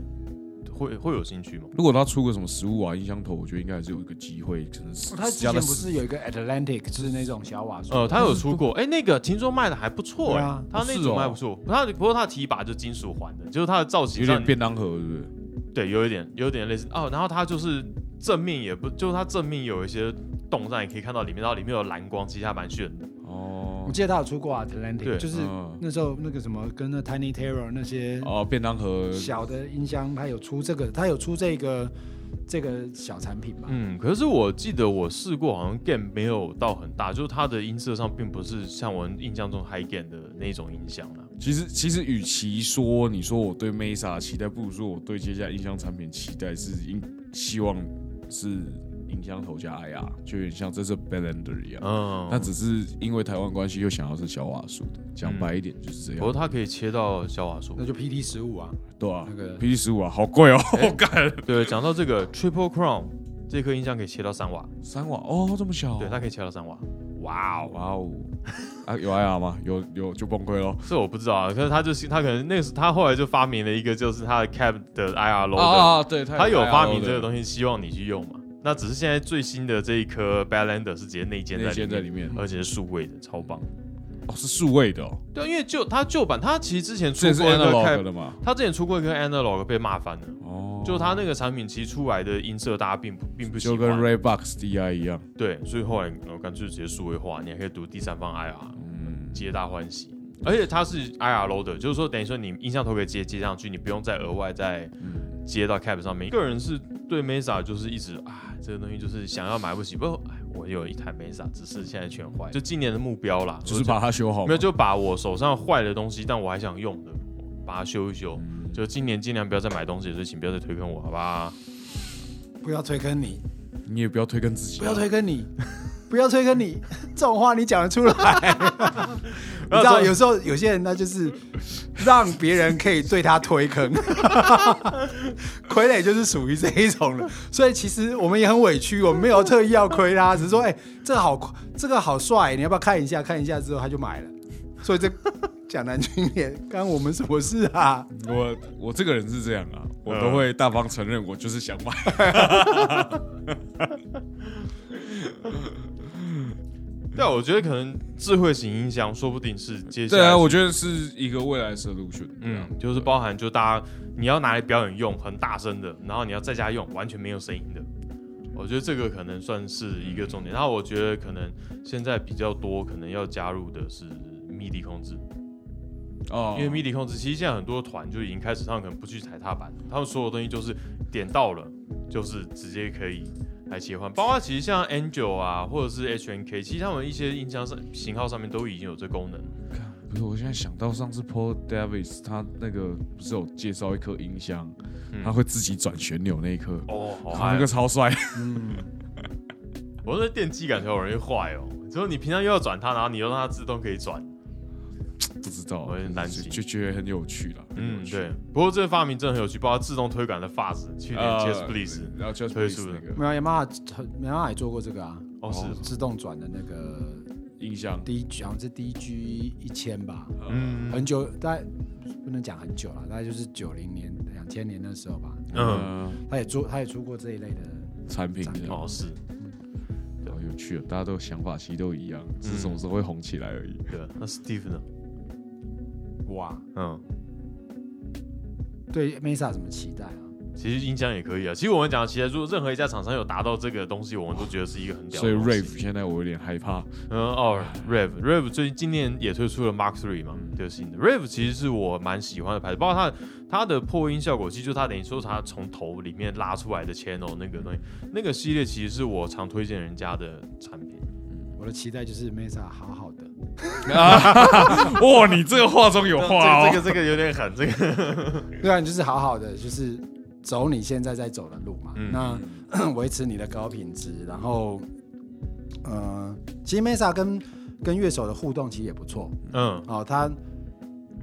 会会有兴趣吗？如果他出个什么十五瓦音箱头，我觉得应该还是有一个机会，可能是他之前不是有一个 Atlantic，就是那种小瓦数，呃，它有出过，哎、那个听说卖的还不错哎、对啊它那是哦种卖不错，它不过它的提把就金属环的，就是它的造型有上点便当盒，对不对？对，有一点有点类似哦，然后它就是正面也不，就是它正面有一些洞上也可以看到里面，然后里面有蓝光，其实还蛮炫的。哦我记得他有出过 Atlantic，就是嗯那时候那个什么跟那 Tiny Terror 那些哦，便当盒，小的音箱，他有出这个，他有出这个这个小产品吧？嗯，可是我记得我试过，好像 gain 没有到很大，就是它的音色上并不是像我印象中 high gain 的那种音响啊。其实其实，与其说你说我对 Mesa 期待，不如说我对接下来音箱产品期待是应希望是音箱头加 IR，就有点像这是 Blender 一样。嗯，那只是因为台湾关系，又想要是小瓦数的，讲白一点就是这样，不过它可以切到小瓦数。那。就 PT 十五啊，对啊那个。P 十五啊，好贵哦，哎。我干。对，讲到这个 Triple Crown 这颗音箱可以切到三瓦，三瓦？哦，这么小，对，它可以切到三瓦。哇哦。哇哦，啊有 IR 吗？有有就崩溃咯。这我不知道啊，可是他就是他可能那时他后来就发明了一个，就是他的 Cab 的 IR low 的啊，对，他有发明这个，东西，希望你去用嘛。那只是现在最新的这一颗 Ballander 是直接内建内在里面，建在里面，而且是数位的，超棒。哦，是数位的哦，对，因为旧它旧版，它其实之前出过一个的嘛？它之前出过一个 Analog 被骂翻了。哦，就它那个产品其实出来的音色，大家并不并不喜就跟欢。Raybox DI 一样，对，所以后来我干脆直接数位化，你还可以读第三方 IR，嗯，皆大欢喜。而且它是 IR loader，，就是说等于说你音像头可以接接上去，你不用再额外再嗯接到 Cap 上面。个人是对 Mesa 就是一直啊，这个东西就是想要买不起，不过哎，我有一台 Mesa，只是现在全坏，就今年的目标啦，就是把它修好嘛，没有就把我手上坏的东西，但我还想用的，把它修一修。嗯就今年尽量不要再买东西，所以请不要再推坑我，好吧？不要推坑你，你也不要推坑自己啊，不要推坑你，不要推坑你，这种话你讲得出来？你知道，有时候有些人他就是让别人可以对他推坑，傀儡就是属于这一种的。所以其实我们也很委屈，我们没有特意要亏他，只是说，哎、这个好，这个好帅，你要不要看一下？看一下之后他就买了。所以这讲难听点，干我们什么事啊？我我这个人是这样啊，我都会大方承认我就是想买，对啊，我觉得可能智慧型音箱说不定是接下来对啊，我觉得是一个未来 solution，嗯嗯，，就是包含就大家你要拿来表演用，很大声的，然后你要在家用，完全没有声音的。我觉得这个可能算是一个重点。然后我觉得可能现在比较多可能要加入的是 MIDI 控制，哦因为 MIDI 控制其实现在很多团就已经开始，他们可能不去踩踏板，他们所有东西就是点到了，就是直接可以来切换。包括其实像 Angel 啊，或者是 HNK，其实他们一些音箱上型号上面都已经有这功能。不是，我现在想到上次 Paul Davis 他那个不是有介绍一颗音箱，嗯。他会自己转旋钮那一颗，哦，好那个超帅，嗯，我说电机感觉好容易坏哦，就是你平常又要转它，然后你又让它自动可以转，不知道，我有点担心就就觉得很有趣了。很有嗯，对。不过这个发明真的很有趣，包括自动推杆的发子，去年呃 Just Please 然后 Just 推 Please 出那个没有雅马哈，雅马哈也做过这个啊，哦是，自动转的那个音箱，DG 好像是 DG 一千吧，嗯嗯很久，大概不能讲很久了，大概就是九零年、两千年那时候吧。嗯，嗯，他也做，他也出过这一类的。产品哦是，好有趣哦，大家都想法其实都一样，只是什么时候会红起来而已。对。那 Steve 呢？哇，嗯，对 Mesa 什么期待啊？其实音箱也可以啊。其实我们讲，的期待如果任何一家厂商有达到这个东西，我们都觉得是一个很屌所以。Rave 现在我有点害怕，嗯哦，Rev Rev 最近今年也推出了 Mark Three 嘛，嗯这个新的 Rev 其实是我蛮喜欢的牌子，包括它它的破音效果，其实就它等于说它从头里面拉出来的 channel 那个东西，那个系列其实是我常推荐人家的产品。我的期待就是 Mesa 好好的，哇，你这个话中有话哦。这个这个这个有点狠，这个 对啊，你就是好好的，就是走你现在在走的路嘛。嗯那 维持你的高品质，然后，呃，其实 Mesa 跟跟乐手的互动其实也不错嗯哦。他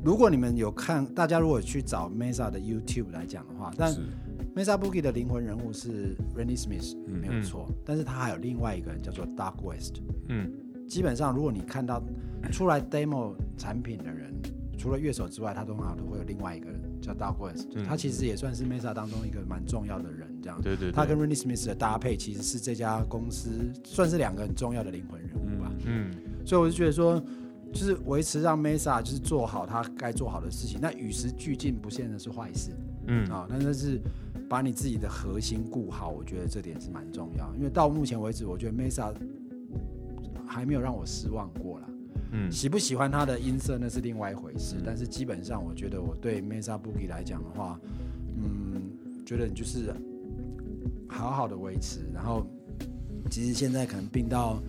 如果你们有看，大家如果去找 Mesa 的 YouTube 来讲的话，但是 Mesa Boogie 的灵魂人物是 Randy Smith 嗯没有错，但是他还有另外一个人叫做 Dark West。嗯。基本上，如果你看到出来 demo 产品的人，除了乐手之外，他通常都会有另外一个人叫 Dark West，、嗯他其实也算是 Mesa 当中一个蛮重要的人，这样。对对对，他跟 Randy Smith 的搭配，其实是这家公司算是两个很重要的灵魂人物吧。嗯所以我就觉得说，就是维持让 Mesa 就是做好他该做好的事情。那与时俱进不见得是坏事。嗯。啊，但是把你自己的核心顾好，我觉得这点是蛮重要。因为到目前为止，我觉得 Mesa 还没有让我失望过啦。嗯喜不喜欢它的音色那是另外一回事，嗯但是基本上我觉得我对 Mesa Boogie 来讲的话，嗯，觉得你就是好好的维持，然后其实现在可能并到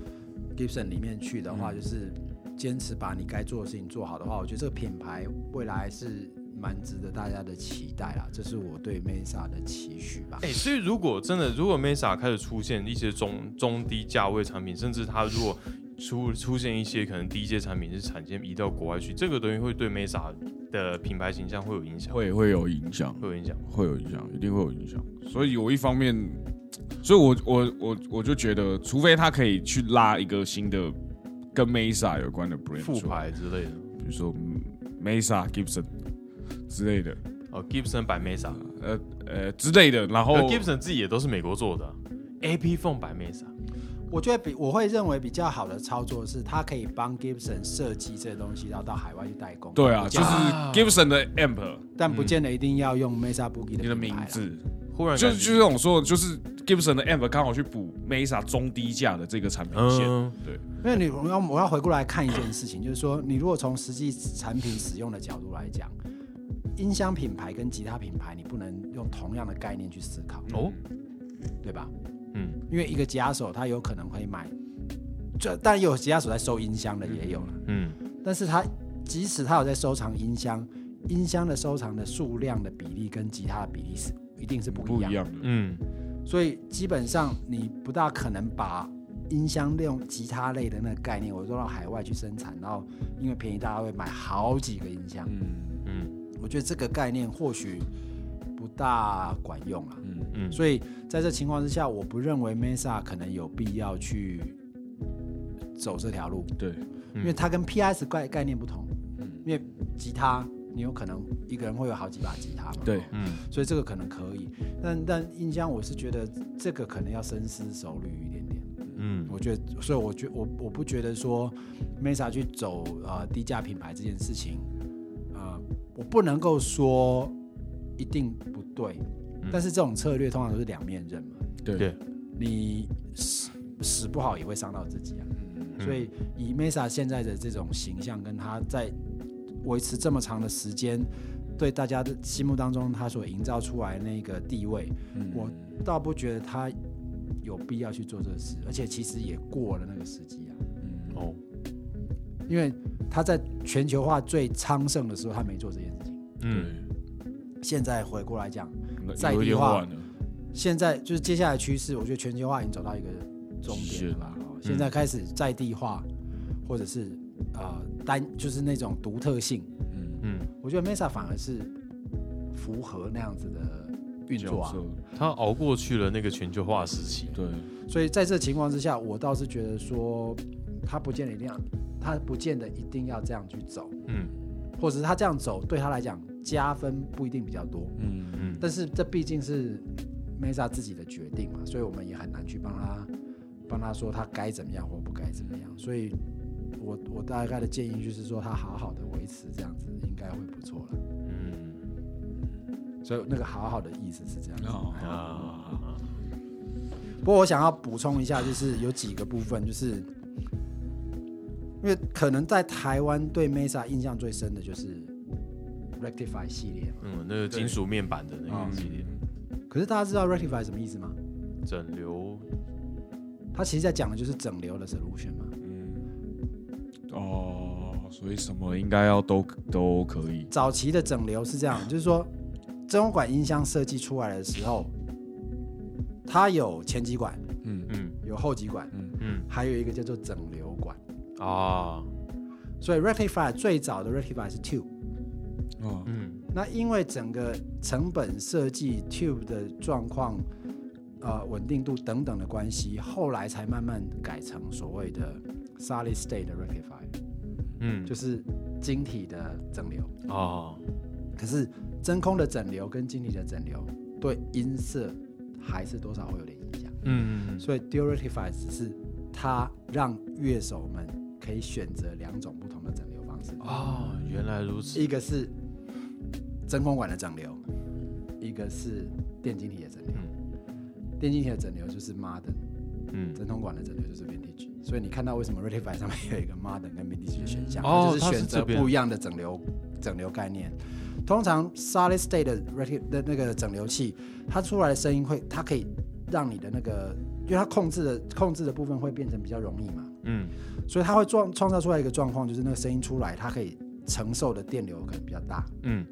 Gibson 里面去的话，嗯就是坚持把你该做的事情做好的话，我觉得这个品牌未来是蛮值得大家的期待啦，这是我对 Mesa 的期许吧。哎、所以如果真的，如果 Mesa 开始出现一些中中低价位产品，甚至它如果出出现一些可能低阶产品是产线移到国外去，这个东西会对 Mesa 的品牌形象会有影响，会会有影响，会有影响。会有影响，一定会有影响。所以有一方面，所以我我我我就觉得，除非他可以去拉一个新的跟 Mesa 有关的 brand 副出牌之类的，比如说嗯 Mesa Gibson 之类的，哦，Gibson by Mesa，呃呃之类的，然后 Gibson 自己也都是美国做的。啊、AP Phone by Mesa，我觉得比我会认为比较好的操作是，它可以帮 Gibson 设计这东西，然后到海外去代工。对啊，就是 Gibson 的 amp，但不见得一定要用 Mesa Boogie 的你的。名字，忽然就是就是我说，就是 Gibson 的 amp 刚好去补 Mesa 中低价的这个产品线，嗯。因为你我要我要回过来看一件事情，就是说，你如果从实际产品使用的角度来讲，音箱品牌跟吉他品牌，你不能用同样的概念去思考，哦，对吧？嗯。因为一个吉他手他有可能会买，这当然也有吉他手在收音箱的也有了，嗯。但是他即使他有在收藏音箱，音箱的收藏的数量的比例跟吉他的比例是一定是不一样的，不一样，嗯。所以基本上你不大可能把音箱利用吉他类的那个概念，我做到海外去生产，然后因为便宜，大家会买好几个音箱。嗯。嗯我觉得这个概念或许不大管用啊。嗯嗯，所以在这情况之下，我不认为 Mesa 可能有必要去走这条路，对，嗯因为它跟 PS 概概念不同。嗯因为吉他你有可能一个人会有好几把吉他嘛，对，嗯所以这个可能可以。但但音箱我是觉得这个可能要深思熟虑一点点。嗯我觉得，所以我觉我我不觉得说 Mesa 去走呃低价品牌这件事情，呃，我不能够说一定不对，嗯。但是这种策略通常都是两面刃嘛，对。对。你使使不好也会伤到自己啊。嗯。所以以 Mesa 现在的这种形象，跟他在维持这么长的时间，对大家的心目当中他所营造出来那个地位，嗯。我倒不觉得他有必要去做这个事，而且其实也过了那个时机啊，嗯哦。因为他在全球化最昌盛的时候，他没做这件事情。嗯。现在回过来讲，在地化现在就是接下来趋势，我觉得全球化已经走到一个终点了。现在开始在地化，或者是呃单就是那种独特性，嗯，嗯，我觉得 Mesa 反而是符合那样子的运作啊。他熬过去了那个全球化时期。对，所以在这情况之下，我倒是觉得说，他不见得一定要，他不见得一定要这样去走，嗯。或者是他这样走对他来讲加分不一定比较多，嗯嗯，但是这毕竟是 Mesa 自己的决定嘛，所以我们也很难去帮他帮他说他该怎么样或不该怎么样。所以我我大概的建议就是说，他好好的维持这样子，应该会不错了。嗯。所以那个好好的意思是这样子。哦。啊，不过我想要补充一下，就是有几个部分，就是因为可能在台湾对 Mesa 印象最深的就是 Rectify 系列嘛。嗯，那个金属面板的那啊个系列，可是大家知道 Rectify 什么意思吗？整流，它其实在讲的就是整流的 solution 嘛。嗯，哦，所以什么应该要都都可以，早期的整流是这样，就是说真空管音箱设计出来的时候，它有前级管，嗯。嗯。有后级管，嗯。嗯。还有一个叫做整流管。啊，所以 Rectify 最早的 Rectify 是 tube。哦，嗯。那因为整个成本设计 tube 的状况、呃稳定度等等的关系，后来才慢慢改成所谓的 solid state 的 rectifier，嗯，就是晶体的整流。哦，可是真空的整流跟晶体的整流对音色还是多少会有点影响，嗯嗯所以 dual rectifier 只是它让乐手们可以选择两种不同的整流方式。哦，原来如此，一个是真空管的整流，一个是电晶体的整流。电晶体的整流就是 modern，嗯真空管的整流就是 vintage。所以你看到为什么 Rectify 上面有一个 modern 跟 vintage 的选项，哦它就是选择不一样的整流整流概念。通常 solid state 的 recti 的那个整流器，它出来的声音会，它可以让你的那个，因为它控制的控制的部分会变成比较容易嘛，嗯。所以它会创创造出来一个状况，就是那个声音出来，它可以承受的电流可能比较大。嗯。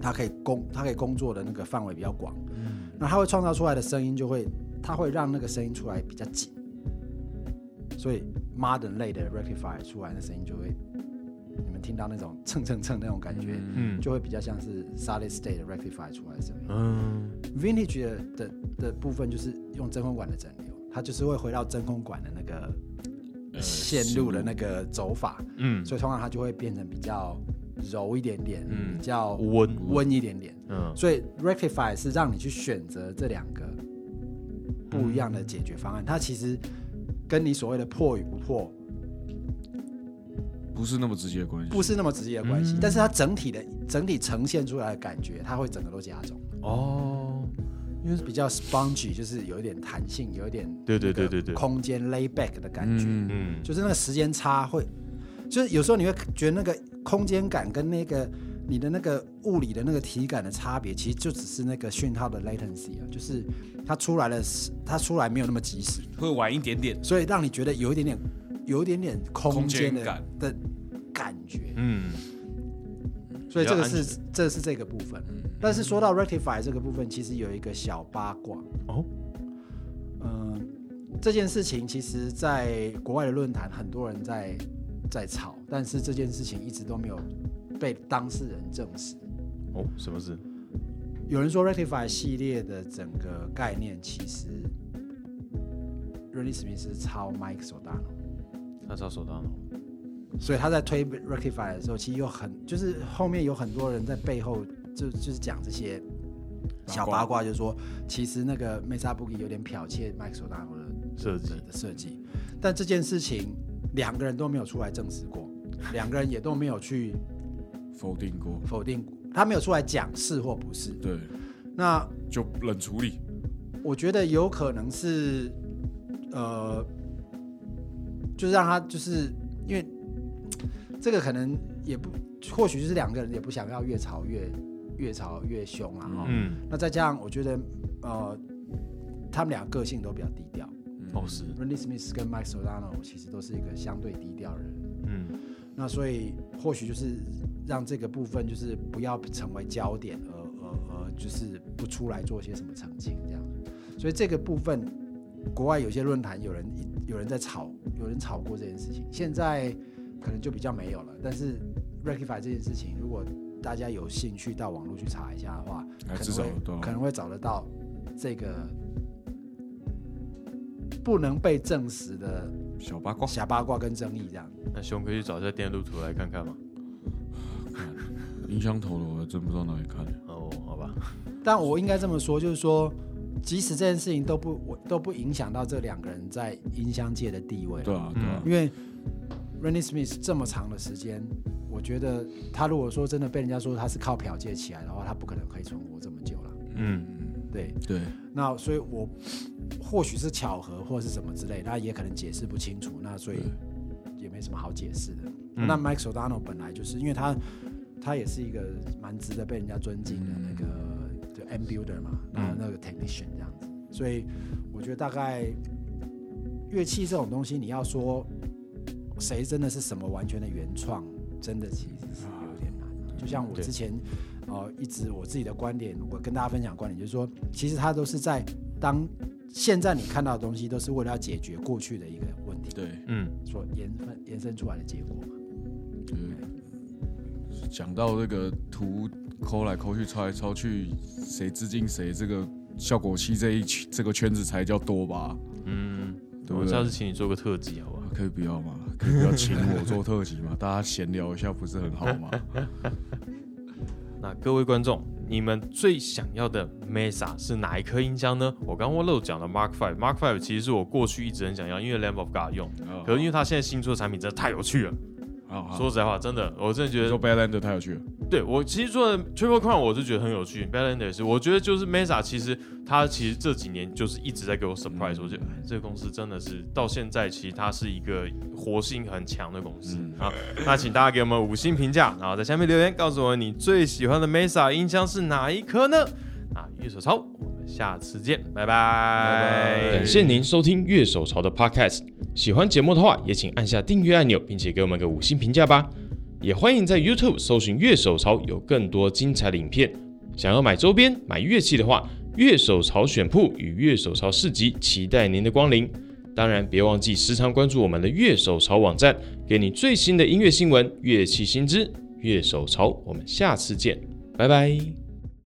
它可以工它可以工作的那个范围比较广，嗯。那它会创造出来的声音就会，它会让那个声音出来比较紧，所以 modern 类的 rectifier 出来的声音就会，你们听到那种 蹭蹭蹭那种感觉，嗯。就会比较像是 solid state 的 rectifier 出来的声音。嗯。Vintage 的的的部分就是用真空管的整流，它就是会回到真空管的那个呃线路的那个走法，嗯，所以通常它就会变成比较柔一点点，嗯。比较温，温一点点。嗯。所以 rectify 是让你去选择这两个不一样的解决方案，它其实跟你所谓的破与不破不是那么直接的关系，不是那么直接的关系，嗯。但是它整体的整体呈现出来的感觉，它会整个都加重，哦，因为比较 spongy，就是有一点弹性，有一点对对对对对。空间 lay back 的感觉，嗯嗯就是那个时间差会，就是有时候你会觉得那个空间感跟那个你的那个物理的那个体感的差别，其实就只是那个讯号的 latency 啊，就是它出来的时，它出来没有那么及时，会晚一点点，所以让你觉得有一点点，有一点点空间的空间感。的感觉。嗯所以这个是这是这个部分。但是说到 rectify 这个部分，其实有一个小八卦。哦，嗯，这件事情其实在国外的论坛很多人在在吵，但是这件事情一直都没有被当事人证实。哦，什么事？有人说 rectify 系列的整个概念其实 Rennie Smith 是抄 Mike Sodano。他找手刀呢？所以他在推 Rectify 的时候，其实有很就是后面有很多人在背后就就是讲这些小八卦，就是说其实那个 Mesa Boogie 有点剽窃 Mike Sodano 的设计。的的设计，但这件事情两个人都没有出来证实过，两个人也都没有去 否定过，否定，他没有出来讲是或不是。对，那就冷处理，我觉得有可能是呃，就是让他就是因为这个可能也不，或许就是两个人也不想要越吵越越吵越凶啊。哈、嗯，那再加上我觉得呃，他们俩个性都比较低调。哦是，Randy Smith 跟 Mike Solano 其实都是一个相对低调的人。嗯那所以或许就是让这个部分就是不要成为焦点，而而而就是不出来做些什么澄清这样。所以这个部分，国外有些论坛有人有人在吵，有人吵过这件事情。现在可能就比较没有了。但是 Rectify 这件事情，如果大家有兴趣到网络去查一下的话，还可能会可能会找得到这个不能被证实的小八卦。小八卦跟争议这样。那熊可以去找一下电路图来看看吗？音箱头的我还真不知道哪里看。哦，好吧，但我应该这么说，就是说，即使这件事情都不我都不影响到这两个人在音箱界的地位，对啊，对啊，因为 Rennie Smith 这么长的时间，我觉得他如果说真的被人家说他是靠剽窃起来的话，他不可能可以存活这么久了。嗯，对，对，那所以我或许是巧合或是什么之类，那也可能解释不清楚，那所以也没什么好解释的。嗯。那 Mike Sodano 本来就是因为他他也是一个蛮值得被人家尊敬的那个就 M builder 嘛，然后那个 technician 这样子，所以我觉得大概乐器这种东西，你要说谁真的是什么完全的原创，真的其实是有点难。就像我之前呃一直我自己的观点，我跟大家分享观点，就是说，其实它都是在当现在你看到的东西，都是为了要解决过去的一个问题对，嗯，所延伸延伸出来的结果嘛。对。讲到这个图抠来抠去、抄来抄去，谁致敬谁，这个效果器这一圈这个圈子才叫多吧？嗯，对不对我下次请你做个特辑好不好？可以不要吗？可以不要请我做特辑嘛？大家闲聊一下不是很好吗？那各位观众，你们最想要的 Mesa 是哪一颗音箱呢？我刚刚漏讲了 Mark Five，Mark Five 其实是我过去一直很想要，因为 Lamb of God 用，可是因为它现在新出的产品真的太有趣了。好好说实在话，真的，我真的觉得你说 Badlander 太有趣了，对我其实做的 Triple Crown 我是觉得很有趣 b a l a n d 也是，我觉得就是 Mesa 其实它其实这几年就是一直在给我 surprise，、我觉得哎这个公司真的是到现在其实它是一个活性很强的公司。好，那请大家给我们五星评价，然后在下面留言告诉我你最喜欢的 Mesa 音箱是哪一颗呢？啊，乐手潮，我们下次见，拜拜。感谢您收听乐手潮的 Podcast。喜欢节目的话，也请按下订阅按钮，并且给我们个五星评价吧。也欢迎在 YouTube 搜寻乐手潮，有更多精彩的影片。想要买周边、买乐器的话，乐手潮选铺与乐手潮市集期待您的光临。当然，别忘记时常关注我们的乐手潮网站，给你最新的音乐新闻、乐器新知。乐手潮，我们下次见，拜拜。